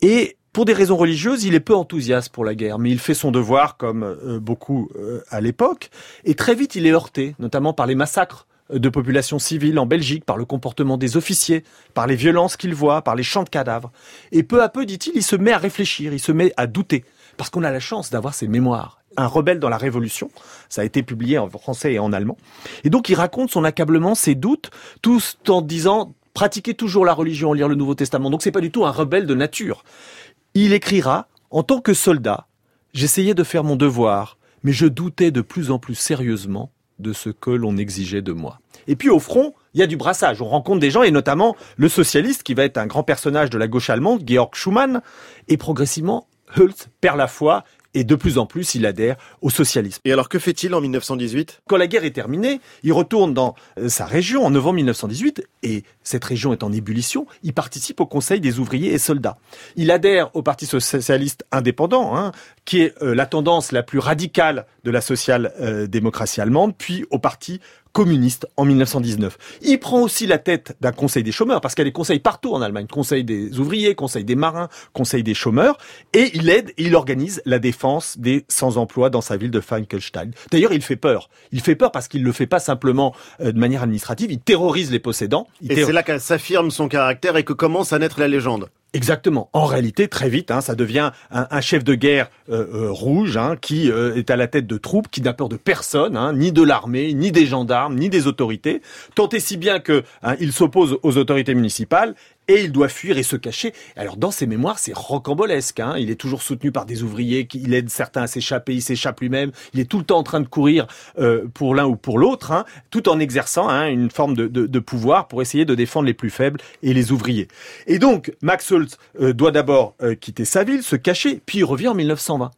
Et pour des raisons religieuses, il est peu enthousiaste pour la guerre, mais il fait son devoir comme euh, beaucoup euh, à l'époque. Et très vite, il est heurté, notamment par les massacres de populations civiles en Belgique, par le comportement des officiers, par les violences qu'il voit, par les champs de cadavres. Et peu à peu, dit-il, il se met à réfléchir, il se met à douter, parce qu'on a la chance d'avoir ses mémoires. Un rebelle dans la Révolution, ça a été publié en français et en allemand. Et donc il raconte son accablement, ses doutes, tout en disant pratiquer toujours la religion, lire le Nouveau Testament. Donc c'est pas du tout un rebelle de nature. Il écrira en tant que soldat, j'essayais de faire mon devoir, mais je doutais de plus en plus sérieusement de ce que l'on exigeait de moi. Et puis au front, il y a du brassage. On rencontre des gens, et notamment le socialiste, qui va être un grand personnage de la gauche allemande, Georg Schumann, et progressivement, Hulst perd la foi et de plus en plus il adhère au socialisme. Et alors que fait-il en 1918 Quand la guerre est terminée, il retourne dans euh, sa région en novembre 1918 et cette région est en ébullition. Il participe au Conseil des ouvriers et soldats. Il adhère au Parti socialiste indépendant, hein, qui est euh, la tendance la plus radicale de la social-démocratie allemande, puis au Parti communiste en 1919. Il prend aussi la tête d'un conseil des chômeurs, parce qu'il y a des conseils partout en Allemagne, conseil des ouvriers, conseil des marins, conseil des chômeurs, et il aide et il organise la défense des sans-emploi dans sa ville de Falkenstein. D'ailleurs, il fait peur. Il fait peur parce qu'il ne le fait pas simplement euh, de manière administrative, il terrorise les possédants. et c'est là qu'elle s'affirme son caractère et que commence à naître la légende. Exactement. En réalité, très vite, hein, ça devient un, chef de guerre euh, euh, rouge hein, qui euh, est à la tête de troupes, qui n'a peur de personne, hein, ni de l'armée, ni des gendarmes, ni des autorités. Tant et si bien que il s'oppose aux autorités municipales et il doit fuir et se cacher. Alors dans ses mémoires, c'est rocambolesque. Hein. Il est toujours soutenu par des ouvriers, il aide certains à s'échapper, il s'échappe lui-même. Il est tout le temps en train de courir pour l'un ou pour l'autre, hein, tout en exerçant hein, une forme de, pouvoir pour essayer de défendre les plus faibles et les ouvriers. Et donc Max euh, doit d'abord euh, quitter sa ville, se cacher, puis il revient en 1920.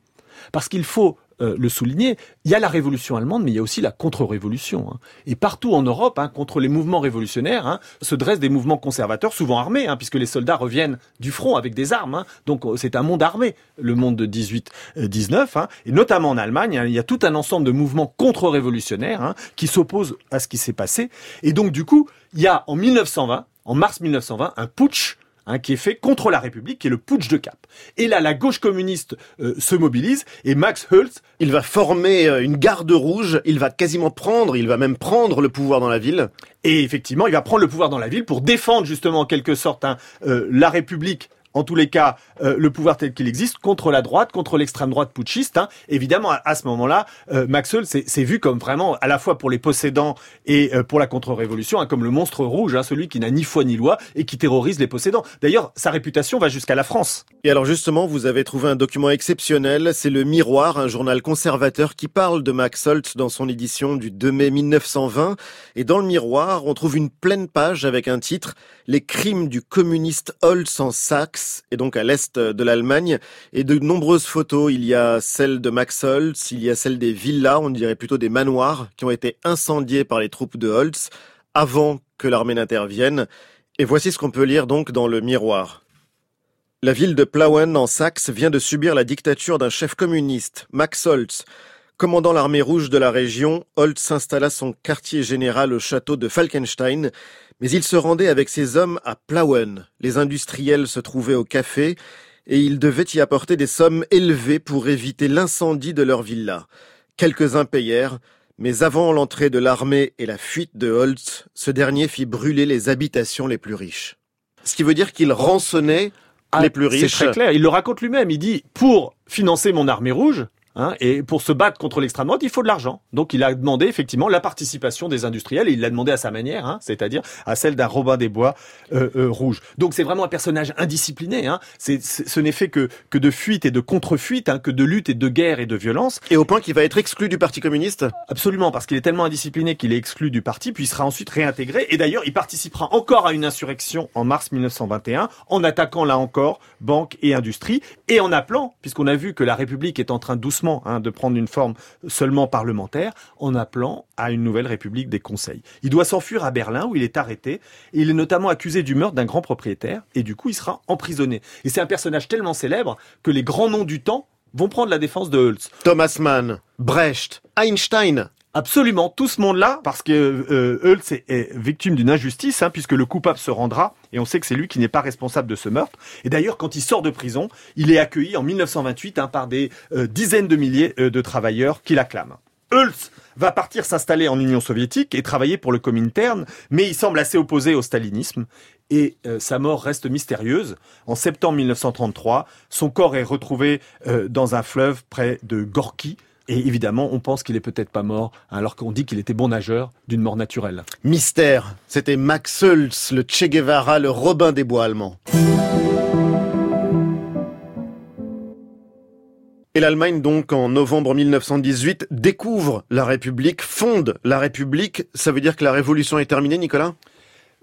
Parce qu'il faut euh, le souligner, il y a la révolution allemande, mais il y a aussi la contre-révolution. Hein. Et partout en Europe, hein, contre les mouvements révolutionnaires, hein, se dressent des mouvements conservateurs, souvent armés, puisque les soldats reviennent du front avec des armes. Donc c'est un monde armé, le monde de 18-19. et notamment en Allemagne, il y a tout un ensemble de mouvements contre-révolutionnaires qui s'opposent à ce qui s'est passé. Et donc du coup, il y a en 1920, en mars 1920, un putsch Hein, qui est fait contre la République, qui est le putsch de Cap. Et là, la gauche communiste euh, se mobilise et Max Hultz, il va former euh, une garde rouge, il va quasiment prendre, il va même prendre le pouvoir dans la ville. Et effectivement, il va prendre le pouvoir dans la ville pour défendre justement en quelque sorte hein, euh, la République en tous les cas, euh, le pouvoir tel qu'il existe contre la droite, contre l'extrême droite putschiste. Hein. Évidemment, à, ce moment-là, euh, Maxwell c'est vu comme vraiment, à la fois pour les possédants et euh, pour la contre-révolution, hein, comme le monstre rouge, hein, celui qui n'a ni foi ni loi et qui terrorise les possédants. D'ailleurs, sa réputation va jusqu'à la France. Et alors justement, vous avez trouvé un document exceptionnel, c'est le Miroir, un journal conservateur qui parle de Max Holtz dans son édition du 2 mai 1920. Et dans le Miroir, on trouve une pleine page avec un titre Les crimes du communiste Holtz en Saxe et donc à l'est de l'Allemagne. Et de nombreuses photos, il y a celle de Max Holtz, il y a celle des villas, on dirait plutôt des manoirs, qui ont été incendiés par les troupes de Holtz avant que l'armée n'intervienne. Et voici ce qu'on peut lire donc dans le miroir. La ville de Plauen en Saxe vient de subir la dictature d'un chef communiste, Max Holtz. Commandant l'armée rouge de la région, Holtz s'installa son quartier général au château de Falkenstein mais il se rendait avec ses hommes à Plauen. Les industriels se trouvaient au café et il devait y apporter des sommes élevées pour éviter l'incendie de leur villa. Quelques-uns payèrent, Mais avant l'entrée de l'armée et la fuite de Holtz, ce dernier fit brûler les habitations les plus riches. Ce qui veut dire qu'il rançonnait Ah, les plus riches. C'est très clair. Il le raconte lui-même. Il dit pour financer mon armée rouge. Hein, et pour se battre contre l'extrême droite, il faut de l'argent. Donc il a demandé effectivement la participation des industriels et il l'a demandé à sa manière, hein, c'est-à-dire à celle d'un Robin des Bois euh, euh, rouge. Donc c'est vraiment un personnage indiscipliné. Hein. Ce n'est fait que, que de fuite et de contre-fuite, hein, que de lutte et de guerre et de violence. Et au point qu'il va être exclu du Parti communiste? Absolument, parce qu'il est tellement indiscipliné qu'il est exclu du parti, puis il sera ensuite réintégré. Et d'ailleurs, il participera encore à une insurrection en mars 1921, en attaquant là encore banque et industrie, et en appelant, puisqu'on a vu que la République est en train doucement hein, de prendre une forme seulement parlementaire, en appelant à une nouvelle République des conseils. Il doit s'enfuir à Berlin, où il est arrêté, et il est notamment accusé du meurtre d'un grand propriétaire, et du coup, il sera emprisonné. Et c'est un personnage tellement célèbre que les grands noms du temps vont prendre la défense de Holtz. Thomas Mann, Brecht, Einstein. Absolument, tout ce monde-là, parce que euh, est, victime d'une injustice, hein, puisque le coupable se rendra, et on sait que c'est lui qui n'est pas responsable de ce meurtre. Et d'ailleurs, quand il sort de prison, il est accueilli en 1928 hein, par des euh, dizaines de milliers euh, de travailleurs qui l'acclament. Holtz va partir s'installer en Union soviétique et travailler pour le Comintern, mais il semble assez opposé au stalinisme. Et euh, sa mort reste mystérieuse. En septembre 1933, son corps est retrouvé dans un fleuve près de Gorky, et évidemment, on pense qu'il est peut-être pas mort, hein, alors qu'on dit qu'il était bon nageur d'une mort naturelle. Mystère. C'était Max Schulz, le Che Guevara, le Robin des Bois allemand. Et l'Allemagne, donc, en novembre 1918, découvre la République, fonde la République. Ça veut dire que la révolution est terminée, Nicolas?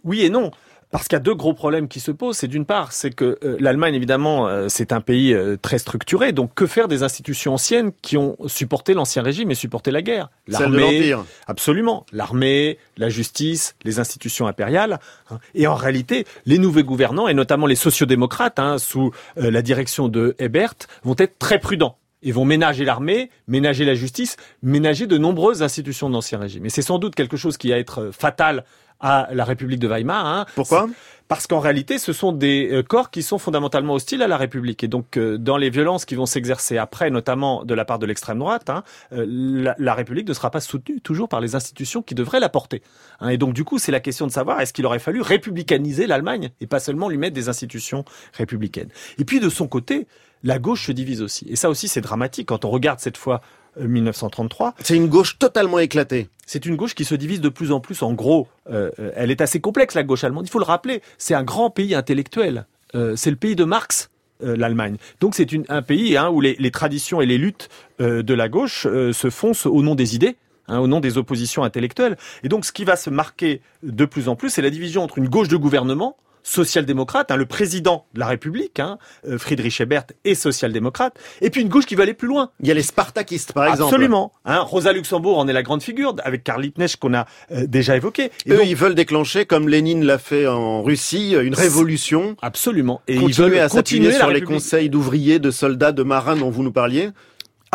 Oui et non. Parce qu'il y a deux gros problèmes qui se posent. C'est d'une part, c'est que euh, l'Allemagne, évidemment, euh, c'est un pays euh, très structuré. Donc, que faire des institutions anciennes qui ont supporté l'ancien régime et supporté la guerre? l'Empire. Absolument. L'armée, la justice, les institutions impériales. hein. Et en réalité, les nouveaux gouvernants, et notamment les sociodémocrates, hein, sous la direction de Hebert, vont être très prudents. Ils vont ménager l'armée, ménager la justice, ménager de nombreuses institutions de l'ancien régime. Et c'est sans doute quelque chose qui va être fatal à la République de Weimar. hein. Pourquoi? Parce qu'en réalité, ce sont des euh, corps qui sont fondamentalement hostiles à la République. Et donc, euh, dans les violences qui vont s'exercer après, notamment de la part de l'extrême droite, hein, euh, la, la République ne sera pas soutenue toujours par les institutions qui devraient la porter. Hein, et donc, du coup, c'est la question de savoir est-ce qu'il aurait fallu républicaniser l'Allemagne et pas seulement lui mettre des institutions républicaines? Et puis, de son côté, la gauche se divise aussi. Et ça aussi, c'est dramatique quand on regarde cette fois euh, 1933. C'est une gauche totalement éclatée. C'est une gauche qui se divise de plus en plus. En gros, euh, euh, elle est assez complexe, la gauche allemande. Il faut le rappeler, c'est un grand pays intellectuel. Euh, c'est le pays de Marx. euh, L'Allemagne. Donc c'est un pays hein, où les, les traditions et les luttes euh, de la gauche euh, se font au nom des idées, hein, au nom des oppositions intellectuelles. Et donc ce qui va se marquer de plus en plus, c'est la division entre une gauche de gouvernement social-démocrate, hein, le président de la République, hein, euh, Friedrich Ebert, est social-démocrate, et puis une gauche qui va aller plus loin, Il y a les spartakistes, par exemple. Absolument. Hein, Rosa Luxembourg en est la grande figure, avec Karl Liebknecht qu'on a euh, déjà évoqué. Et Eux, donc, ils veulent déclencher, comme Lénine l'a fait en Russie, une révolution. absolument. Et ils veulent à continuer sur les conseils d'ouvriers, de soldats, de marins dont vous nous parliez.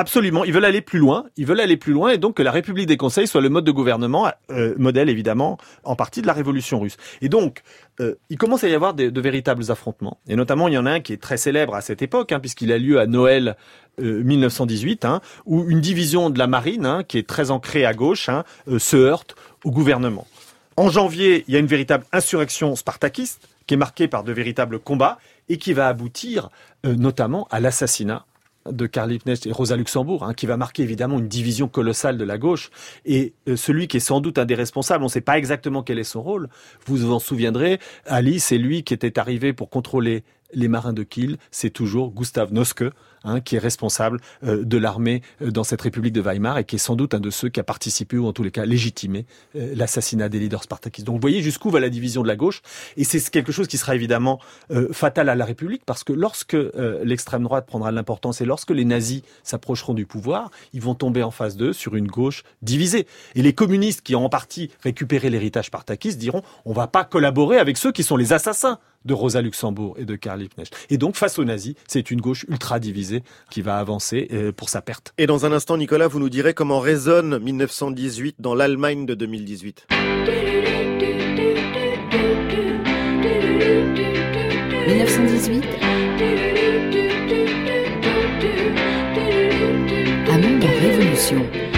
Absolument. Ils veulent aller plus loin. Ils veulent aller plus loin et donc que la République des conseils soit le mode de gouvernement, euh, modèle évidemment, en partie de la révolution russe. Et donc, euh, il commence à y avoir de, véritables affrontements. Et notamment, il y en a un qui est très célèbre à cette époque, hein, puisqu'il a lieu à Noël euh, 1918, hein, où une division de la marine, hein, qui est très ancrée à gauche, euh, se heurte au gouvernement. En janvier, il y a une véritable insurrection spartakiste qui est marquée par de véritables combats et qui va aboutir euh, notamment à l'assassinat de Karl Liebknecht et Rosa Luxembourg, hein, qui va marquer évidemment une division colossale de la gauche. Et euh, celui qui est sans doute un des responsables, on ne sait pas exactement quel est son rôle. Vous vous en souviendrez, Ali, c'est lui qui était arrivé pour contrôler les marins de Kiel. C'est toujours Gustav Noske, hein, qui est responsable euh, de l'armée euh, dans cette République de Weimar et qui est sans doute un de ceux qui a participé ou en tous les cas légitimé euh, l'assassinat des leaders spartakistes. Donc vous voyez jusqu'où va la division de la gauche et c'est quelque chose qui sera évidemment fatal à la République parce que lorsque l'extrême droite prendra de l'importance et lorsque les nazis s'approcheront du pouvoir, ils vont tomber en face d'eux sur une gauche divisée. Et les communistes qui ont en partie récupéré l'héritage spartakiste diront on va pas collaborer avec ceux qui sont les assassins de Rosa Luxembourg et de Karl Liebknecht. Et donc face aux nazis, c'est une gauche ultra divisée qui va avancer euh, pour sa perte. Et dans un instant, Nicolas, vous nous direz comment résonne 1918 dans l'Allemagne de 2018. 1918, un monde en révolution.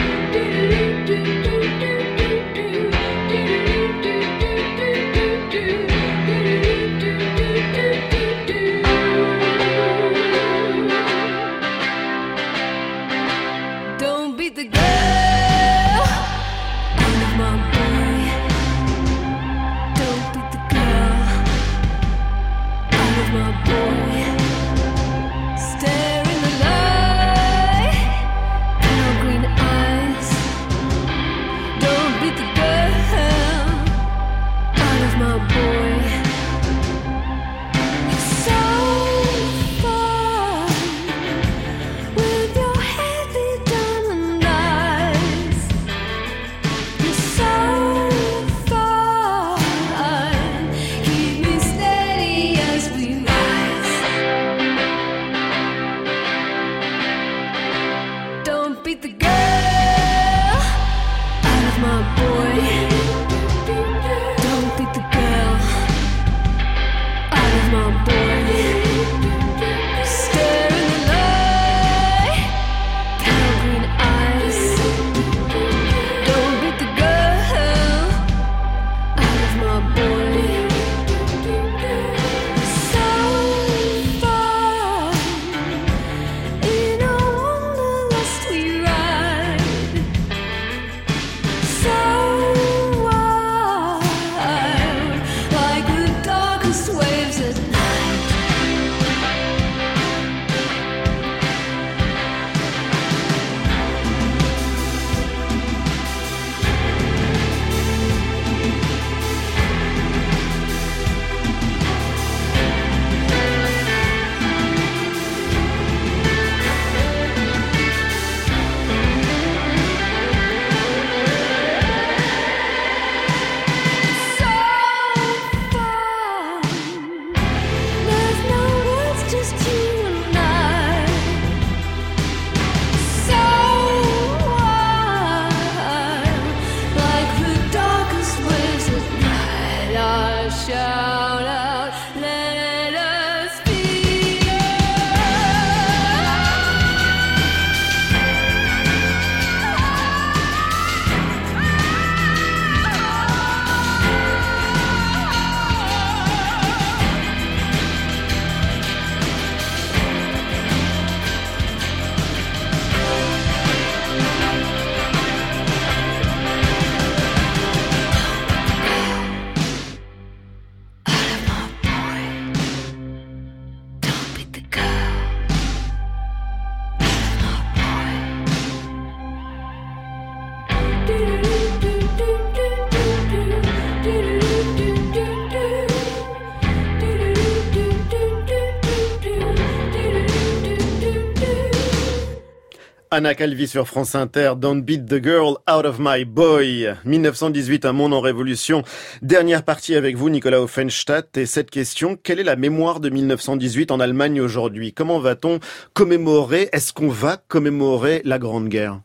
Anna Calvi sur France Inter, Don't Beat the Girl Out of My Boy. 1918, un monde en révolution. Dernière partie avec vous, Nicolas Offenstadt. Et cette question, quelle est la mémoire de 1918 en Allemagne aujourd'hui? Comment va-t-on commémorer? Est-ce qu'on va commémorer la Grande Guerre?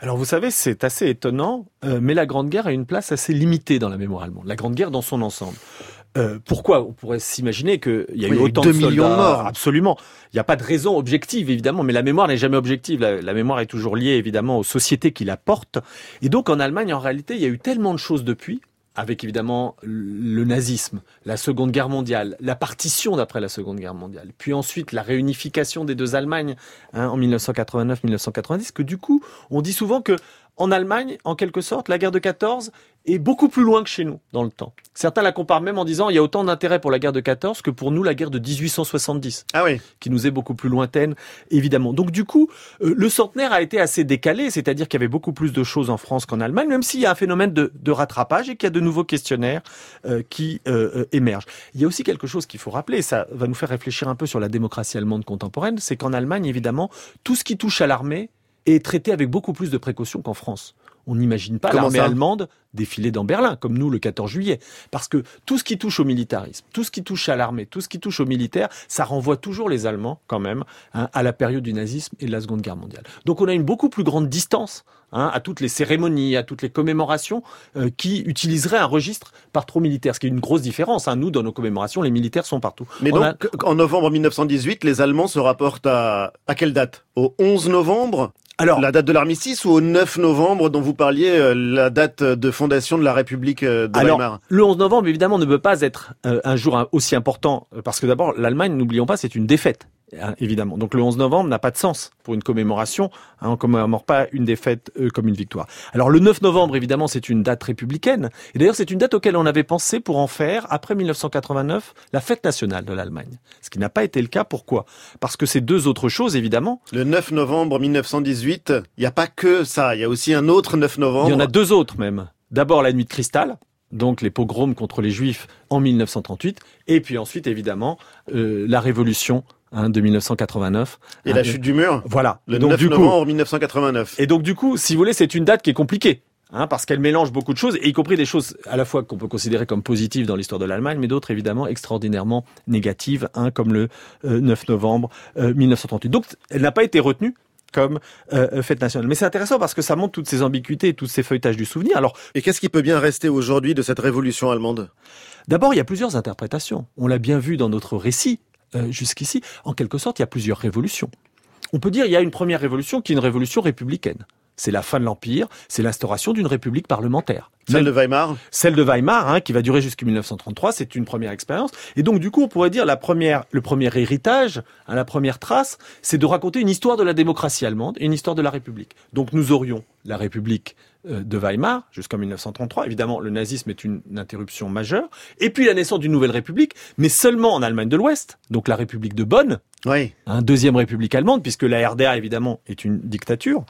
Alors vous savez, c'est assez étonnant, euh, mais la Grande Guerre a une place assez limitée dans la mémoire allemande. La Grande Guerre dans son ensemble. Euh, pourquoi On pourrait s'imaginer qu'il y a eu autant de millions de morts. Absolument. Il n'y a pas de raison objective, évidemment, mais la mémoire n'est jamais objective. La, mémoire est toujours liée, évidemment, aux sociétés qui la portent. Et donc, en Allemagne, en réalité, il y a eu tellement de choses depuis, avec évidemment le nazisme, la Seconde Guerre mondiale, la partition d'après la Seconde Guerre mondiale, puis ensuite la réunification des deux Allemagnes hein, en 1989-1990, que du coup, on dit souvent que en Allemagne, en quelque sorte, la guerre de 14 est beaucoup plus loin que chez nous dans le temps. Certains la comparent même en disant il y a autant d'intérêt pour la guerre de 14 que pour nous la guerre de 1870. Ah oui. Qui nous est beaucoup plus lointaine, évidemment. Donc du coup, euh, le centenaire a été assez décalé, c'est-à-dire qu'il y avait beaucoup plus de choses en France qu'en Allemagne, même s'il y a un phénomène de, rattrapage et qu'il y a de nouveaux questionnaires euh, qui euh, émergent. Il y a aussi quelque chose qu'il faut rappeler, ça va nous faire réfléchir un peu sur la démocratie allemande contemporaine, c'est qu'en Allemagne, évidemment, tout ce qui touche à l'armée est traité avec beaucoup plus de précautions qu'en France. On n'imagine pas l'armée allemande défiler dans Berlin, comme nous le 14 juillet. Parce que tout ce qui touche au militarisme, tout ce qui touche à l'armée, tout ce qui touche aux militaires, ça renvoie toujours les Allemands, quand même, hein, à la période du nazisme et de la Seconde Guerre mondiale. Donc on a une beaucoup plus grande distance hein, à toutes les cérémonies, à toutes les commémorations euh, qui utiliseraient un registre par trop militaire, ce qui est une grosse différence. Hein. Nous, dans nos commémorations, les militaires sont partout. Mais donc, en novembre 1918, les Allemands se rapportent à, à quelle date? Au 11 novembre? Alors, la date de l'armistice ou au 9 novembre dont vous parliez, euh, la date de fondation de la République euh, de Alors, Weimar le 11 novembre, évidemment, ne peut pas être euh, un jour hein, aussi important, parce que d'abord, l'Allemagne, n'oublions pas, c'est une défaite, évidemment. Donc le 11 novembre n'a pas de sens pour une commémoration. Hein, on commémore pas une défaite euh, comme une victoire. Alors le 9 novembre, évidemment, c'est une date républicaine. Et d'ailleurs, c'est une date auquel on avait pensé pour en faire, après 1989, la fête nationale de l'Allemagne. Ce qui n'a pas été le cas. Pourquoi? Parce que ces deux autres choses, évidemment, Le 9 novembre 1918, il n'y a pas que ça, il y a aussi un autre 9 novembre. Il y en a deux autres même. D'abord la nuit de cristal, donc les pogroms contre les juifs en 1938, et puis ensuite évidemment euh, la révolution hein, de 1989. Et Hein, la chute du mur Voilà. Le Et donc 9 du coup, novembre 1989. et donc du coup, si vous voulez, c'est une date qui est compliquée. Hein, parce qu'elle mélange beaucoup de choses, et y compris des choses à la fois qu'on peut considérer comme positives dans l'histoire de l'Allemagne, mais d'autres évidemment extraordinairement négatives, hein, comme le euh, 9 novembre euh, 1938. Donc elle n'a pas été retenue comme euh, fête nationale. Mais c'est intéressant parce que ça montre toutes ces ambiguïtés, tous ces feuilletages du souvenir. Alors Et qu'est-ce qui peut bien rester aujourd'hui de cette révolution allemande? D'abord, il y a plusieurs interprétations. On l'a bien vu dans notre récit euh, jusqu'ici. En quelque sorte, il y a plusieurs révolutions. On peut dire qu'il y a une première révolution qui est une révolution républicaine. C'est la fin de l'Empire, c'est l'instauration d'une république parlementaire. Celle de Weimar celle de Weimar, hein, qui va durer jusqu'en 1933, c'est une première expérience. Et donc, du coup, on pourrait dire la première, le premier héritage, hein, la première trace, c'est de raconter une histoire de la démocratie allemande et une histoire de la République. Donc, nous aurions la République euh, de Weimar jusqu'en 1933. Évidemment, le nazisme est une, interruption majeure. Et puis la naissance d'une nouvelle République, mais seulement en Allemagne de l'Ouest. Donc, la République de Bonn, Oui. un deuxième République allemande, puisque la RDA, évidemment, est une dictature.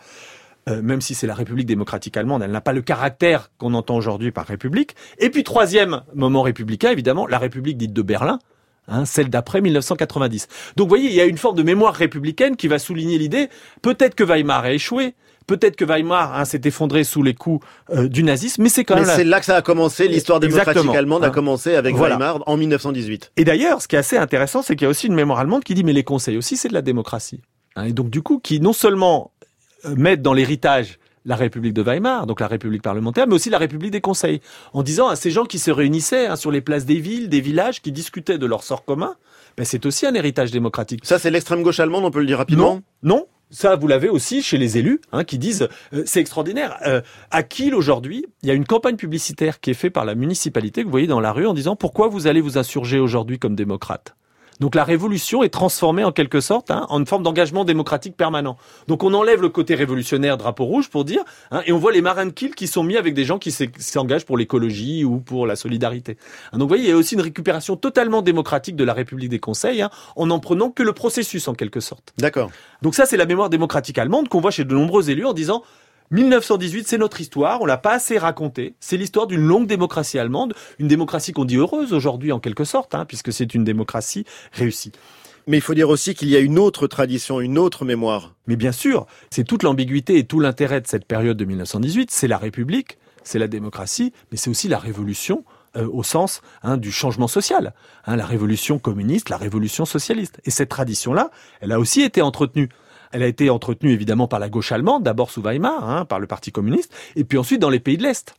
Euh, même si c'est la République démocratique allemande, elle n'a pas le caractère qu'on entend aujourd'hui par République. Et puis troisième moment républicain, évidemment, la République dite de Berlin, hein, celle d'après 1990. Donc vous voyez, il y a une forme de mémoire républicaine qui va souligner l'idée, peut-être que Weimar a échoué, peut-être que Weimar hein, s'est effondré sous les coups euh, du nazisme, mais c'est quand Mais même... la- c'est là que ça a commencé, l'histoire démocratique Exactement. allemande a Hein. commencé avec Voilà. Weimar en 1918. Et d'ailleurs, ce qui est assez intéressant, c'est qu'il y a aussi une mémoire allemande qui dit mais les conseils aussi, c'est de la démocratie. Hein, et donc du coup, qui non seulement euh, mettent dans l'héritage la République de Weimar, donc la République parlementaire, mais aussi la République des conseils, en disant à ces gens qui se réunissaient hein, sur les places des villes, des villages, qui discutaient de leur sort commun, ben, c'est aussi un héritage démocratique. Ça, c'est l'extrême gauche allemande, on peut le dire rapidement? Non, non. Ça, vous l'avez aussi chez les élus, hein, qui disent euh, c'est extraordinaire. Euh, à Kiel aujourd'hui, il y a une campagne publicitaire qui est faite par la municipalité que vous voyez dans la rue en disant pourquoi vous allez vous insurger aujourd'hui comme démocrate? Donc la révolution est transformée en quelque sorte hein, en une forme d'engagement démocratique permanent. Donc on enlève le côté révolutionnaire drapeau rouge pour dire, hein, et on voit les marins de Kiel qui sont mis avec des gens qui s'e- s'engagent pour l'écologie ou pour la solidarité. Hein, donc vous voyez, il y a aussi une récupération totalement démocratique de la République des conseils, hein, en n'en prenant que le processus en quelque sorte. D'accord. Donc ça, c'est la mémoire démocratique allemande qu'on voit chez de nombreux élus en disant 1918, c'est notre histoire, on l'a pas assez racontée. C'est l'histoire d'une longue démocratie allemande, une démocratie qu'on dit heureuse aujourd'hui en quelque sorte, hein, puisque c'est une démocratie réussie. Mais il faut dire aussi qu'il y a une autre tradition, une autre mémoire. Mais bien sûr, c'est toute l'ambiguïté et tout l'intérêt de cette période de 1918, c'est la République, c'est la démocratie, mais c'est aussi la révolution euh, au sens hein, du changement social, hein, la révolution communiste, la révolution socialiste. Et cette tradition-là, elle a aussi été entretenue. Elle a été entretenue évidemment par la gauche allemande, d'abord sous Weimar, hein, par le Parti communiste, et puis ensuite dans les pays de l'Est.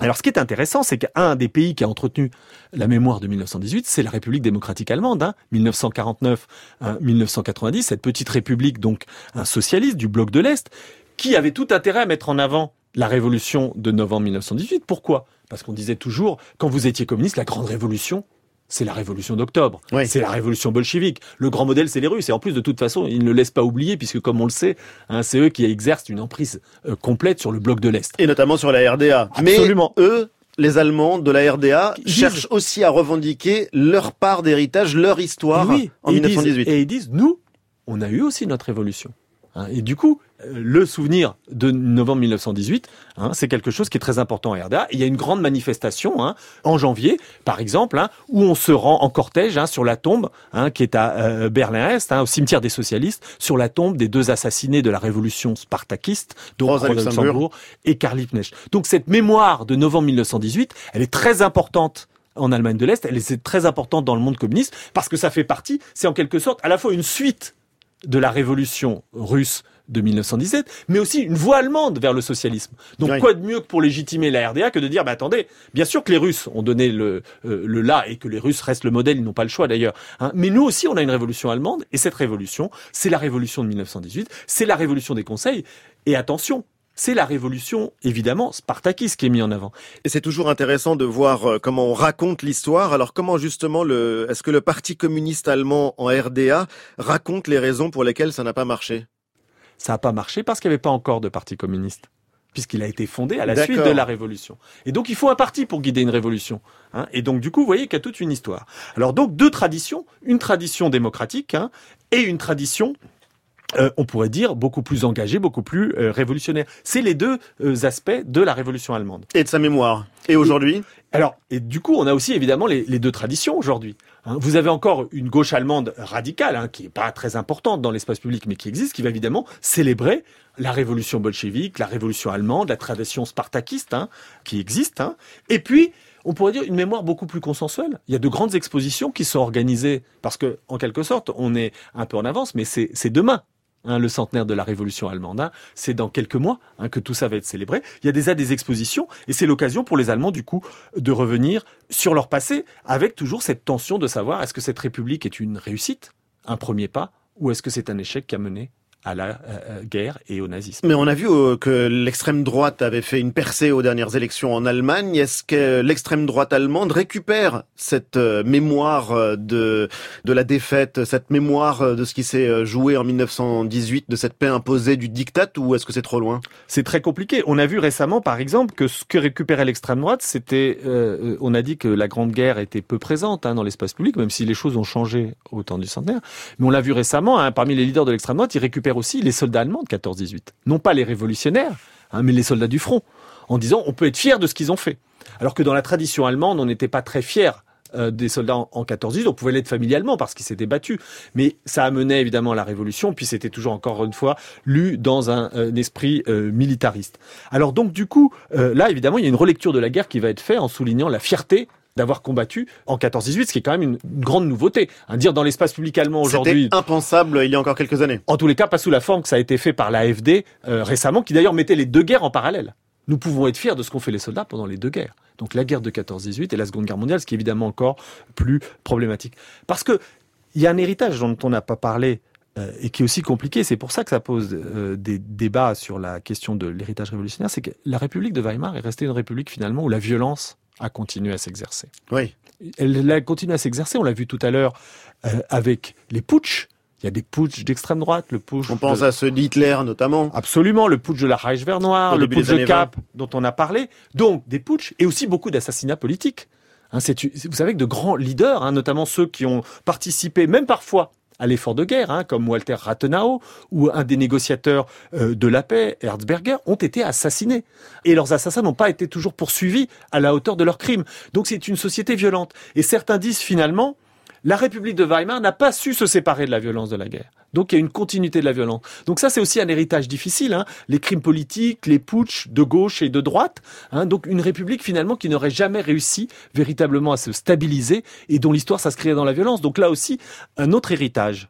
Alors, ce qui est intéressant, c'est qu'un des pays qui a entretenu la mémoire de 1918, c'est la République démocratique allemande, hein, 1949, hein, 1990, cette petite république donc un socialiste du bloc de l'Est, qui avait tout intérêt à mettre en avant la révolution de novembre 1918. Pourquoi? Parce qu'on disait toujours, quand vous étiez communiste, la grande révolution, c'est la révolution d'octobre. Oui. C'est la révolution bolchevique. Le grand modèle, c'est les Russes. Et en plus, de toute façon, ils ne le laissent pas oublier, puisque comme on le sait, hein, c'est eux qui exercent une emprise euh, complète sur le bloc de l'Est. Et notamment sur la RDA. Absolument. Mais eux, les Allemands de la RDA, Ils cherchent disent- aussi à revendiquer leur part d'héritage, leur histoire oui, en et ils disent- 1918. et ils disent, nous, on a eu aussi notre révolution. Hein, et du coup, euh, le souvenir de novembre 1918, hein, c'est quelque chose qui est très important à RDA. Et il y a une grande manifestation hein, en janvier, par exemple, hein, où on se rend en cortège hein, sur la tombe hein, qui est à euh, Berlin-Est, hein, au cimetière des socialistes, sur la tombe des deux assassinés de la révolution spartakiste, donc Rosa Rosa Luxembourg. Luxembourg et Karl Liebknecht. Donc cette mémoire de novembre 1918, elle est très importante en Allemagne de l'Est, elle est très importante dans le monde communiste parce que ça fait partie, c'est en quelque sorte à la fois une suite de la révolution russe de 1917, mais aussi une voie allemande vers le socialisme. Donc quoi de mieux que pour légitimer la RDA que de dire, bah attendez, bien sûr que les Russes ont donné le, euh, le là et que les Russes restent le modèle, ils n'ont pas le choix d'ailleurs. Hein. mais nous aussi, on a une révolution allemande et cette révolution, c'est la révolution de 1918, c'est la révolution des conseils. Et attention, c'est la révolution, évidemment, spartakiste qui est mise en avant. Et c'est toujours intéressant de voir euh, comment on raconte l'histoire. Alors comment justement le, est-ce que le Parti communiste allemand en RDA raconte les raisons pour lesquelles ça n'a pas marché? Ça n'a pas marché parce qu'il n'y avait pas encore de Parti communiste puisqu'il a été fondé à la suite de la Révolution. Et donc il faut un parti pour guider une révolution. Hein. et donc du coup, vous voyez qu'il y a toute une histoire. Alors donc deux traditions, une tradition démocratique hein, et une tradition euh, on pourrait dire, beaucoup plus engagé, beaucoup plus euh, révolutionnaire. C'est les deux euh, aspects de la révolution allemande. Et de sa mémoire. Et aujourd'hui Alors, et du coup, on a aussi évidemment les, deux traditions aujourd'hui. Hein. vous avez encore une gauche allemande radicale, hein, qui est pas très importante dans l'espace public, mais qui existe, qui va évidemment célébrer la révolution bolchevique, la révolution allemande, la tradition spartakiste, hein, qui existe. Et puis, on pourrait dire une mémoire beaucoup plus consensuelle. Il y a de grandes expositions qui sont organisées parce que, en quelque sorte, on est un peu en avance, mais c'est demain Hein, le centenaire de la Révolution allemande. Hein. C'est dans quelques mois hein, que tout ça va être célébré. Il y a déjà des expositions et c'est l'occasion pour les Allemands du coup de revenir sur leur passé avec toujours cette tension de savoir est-ce que cette République est une réussite, un premier pas, ou est-ce que c'est un échec qui a mené à la euh, euh, guerre et au nazisme. Mais on a vu euh, que l'extrême droite avait fait une percée aux dernières élections en Allemagne. Est-ce que l'extrême droite allemande récupère cette mémoire de de la défaite, cette mémoire de ce qui s'est joué en 1918, de cette paix imposée du diktat, ou est-ce que c'est trop loin? C'est très compliqué. On a vu récemment, par exemple, que ce que récupérait l'extrême droite, c'était, on a dit que la Grande Guerre était peu présente hein, dans l'espace public, même si les choses ont changé au temps du centenaire. Mais on l'a vu récemment, hein, parmi les leaders de l'extrême droite, ils récupèrent aussi les soldats allemands de 14-18. Non pas les révolutionnaires, hein, mais les soldats du front. En disant, on peut être fier de ce qu'ils ont fait. Alors que dans la tradition allemande, on n'était pas très fier euh, des soldats en, 14-18, on pouvait l'être familialement parce qu'ils s'étaient battus. Mais ça amenait évidemment à la révolution, puis c'était toujours encore une fois lu dans un, esprit euh, militariste. Alors donc du coup, euh, là évidemment, il y a une relecture de la guerre qui va être faite en soulignant la fierté d'avoir combattu en 14-18, ce qui est quand même une, grande nouveauté. Dire dans l'espace public allemand aujourd'hui. C'était impensable il y a encore quelques années. En tous les cas, pas sous la forme que ça a été fait par l'AFD euh, récemment, qui d'ailleurs mettait les deux guerres en parallèle. Nous pouvons être fiers de ce qu'ont fait les soldats pendant les deux guerres. Donc la guerre de 14-18 et la Seconde Guerre mondiale, ce qui est évidemment encore plus problématique. Parce que il y a un héritage dont on n'a pas parlé euh, et qui est aussi compliqué. C'est pour ça que ça pose euh, des débats sur la question de l'héritage révolutionnaire. C'est que la République de Weimar est restée une république finalement où la violence a continué à s'exercer. Oui. Elle a continué à s'exercer, on l'a vu tout à l'heure euh, avec les putsch. Il y a des putsch d'extrême droite, le putsch. On pense à ceux d'Hitler notamment. Absolument, le putsch de la Reich Noir, le putsch de Cap dont on a parlé. Donc des putsch et aussi beaucoup d'assassinats politiques. Hein, vous savez que de grands leaders, hein, notamment ceux qui ont participé, même parfois à l'effort de guerre, hein, comme Walter Rathenau ou un des négociateurs euh, de la paix, Herzberger, ont été assassinés. Et leurs assassins n'ont pas été toujours poursuivis à la hauteur de leurs crimes. Donc c'est une société violente. Et certains disent finalement, la République de Weimar n'a pas su se séparer de la violence de la guerre. Donc il y a une continuité de la violence. Donc ça c'est aussi un héritage difficile, hein. les crimes politiques, les putsch de gauche et de droite. Hein. Donc une république finalement qui n'aurait jamais réussi véritablement à se stabiliser et dont l'histoire s'inscrirait dans la violence. Donc là aussi un autre héritage.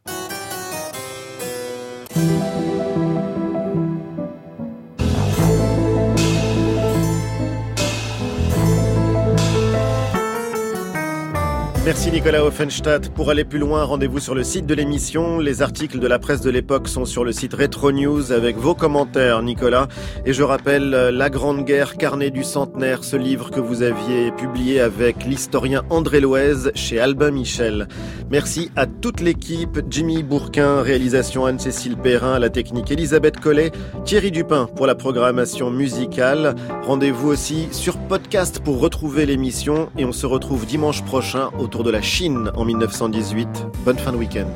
Merci Nicolas Offenstadt. Pour aller plus loin, rendez-vous sur le site de l'émission. Les articles de la presse de l'époque sont sur le site Retro News avec vos commentaires, Nicolas. Et je rappelle euh, La Grande Guerre, carnet du centenaire, ce livre que vous aviez publié avec l'historien André Loez chez Albin Michel. Merci à toute l'équipe, Jimmy Bourquin, réalisation Anne-Cécile Perrin, la technique Elisabeth Collet, Thierry Dupin pour la programmation musicale. Rendez-vous aussi sur podcast pour retrouver l'émission et on se retrouve dimanche prochain au de la Chine en 1918. Bonne fin de week-end.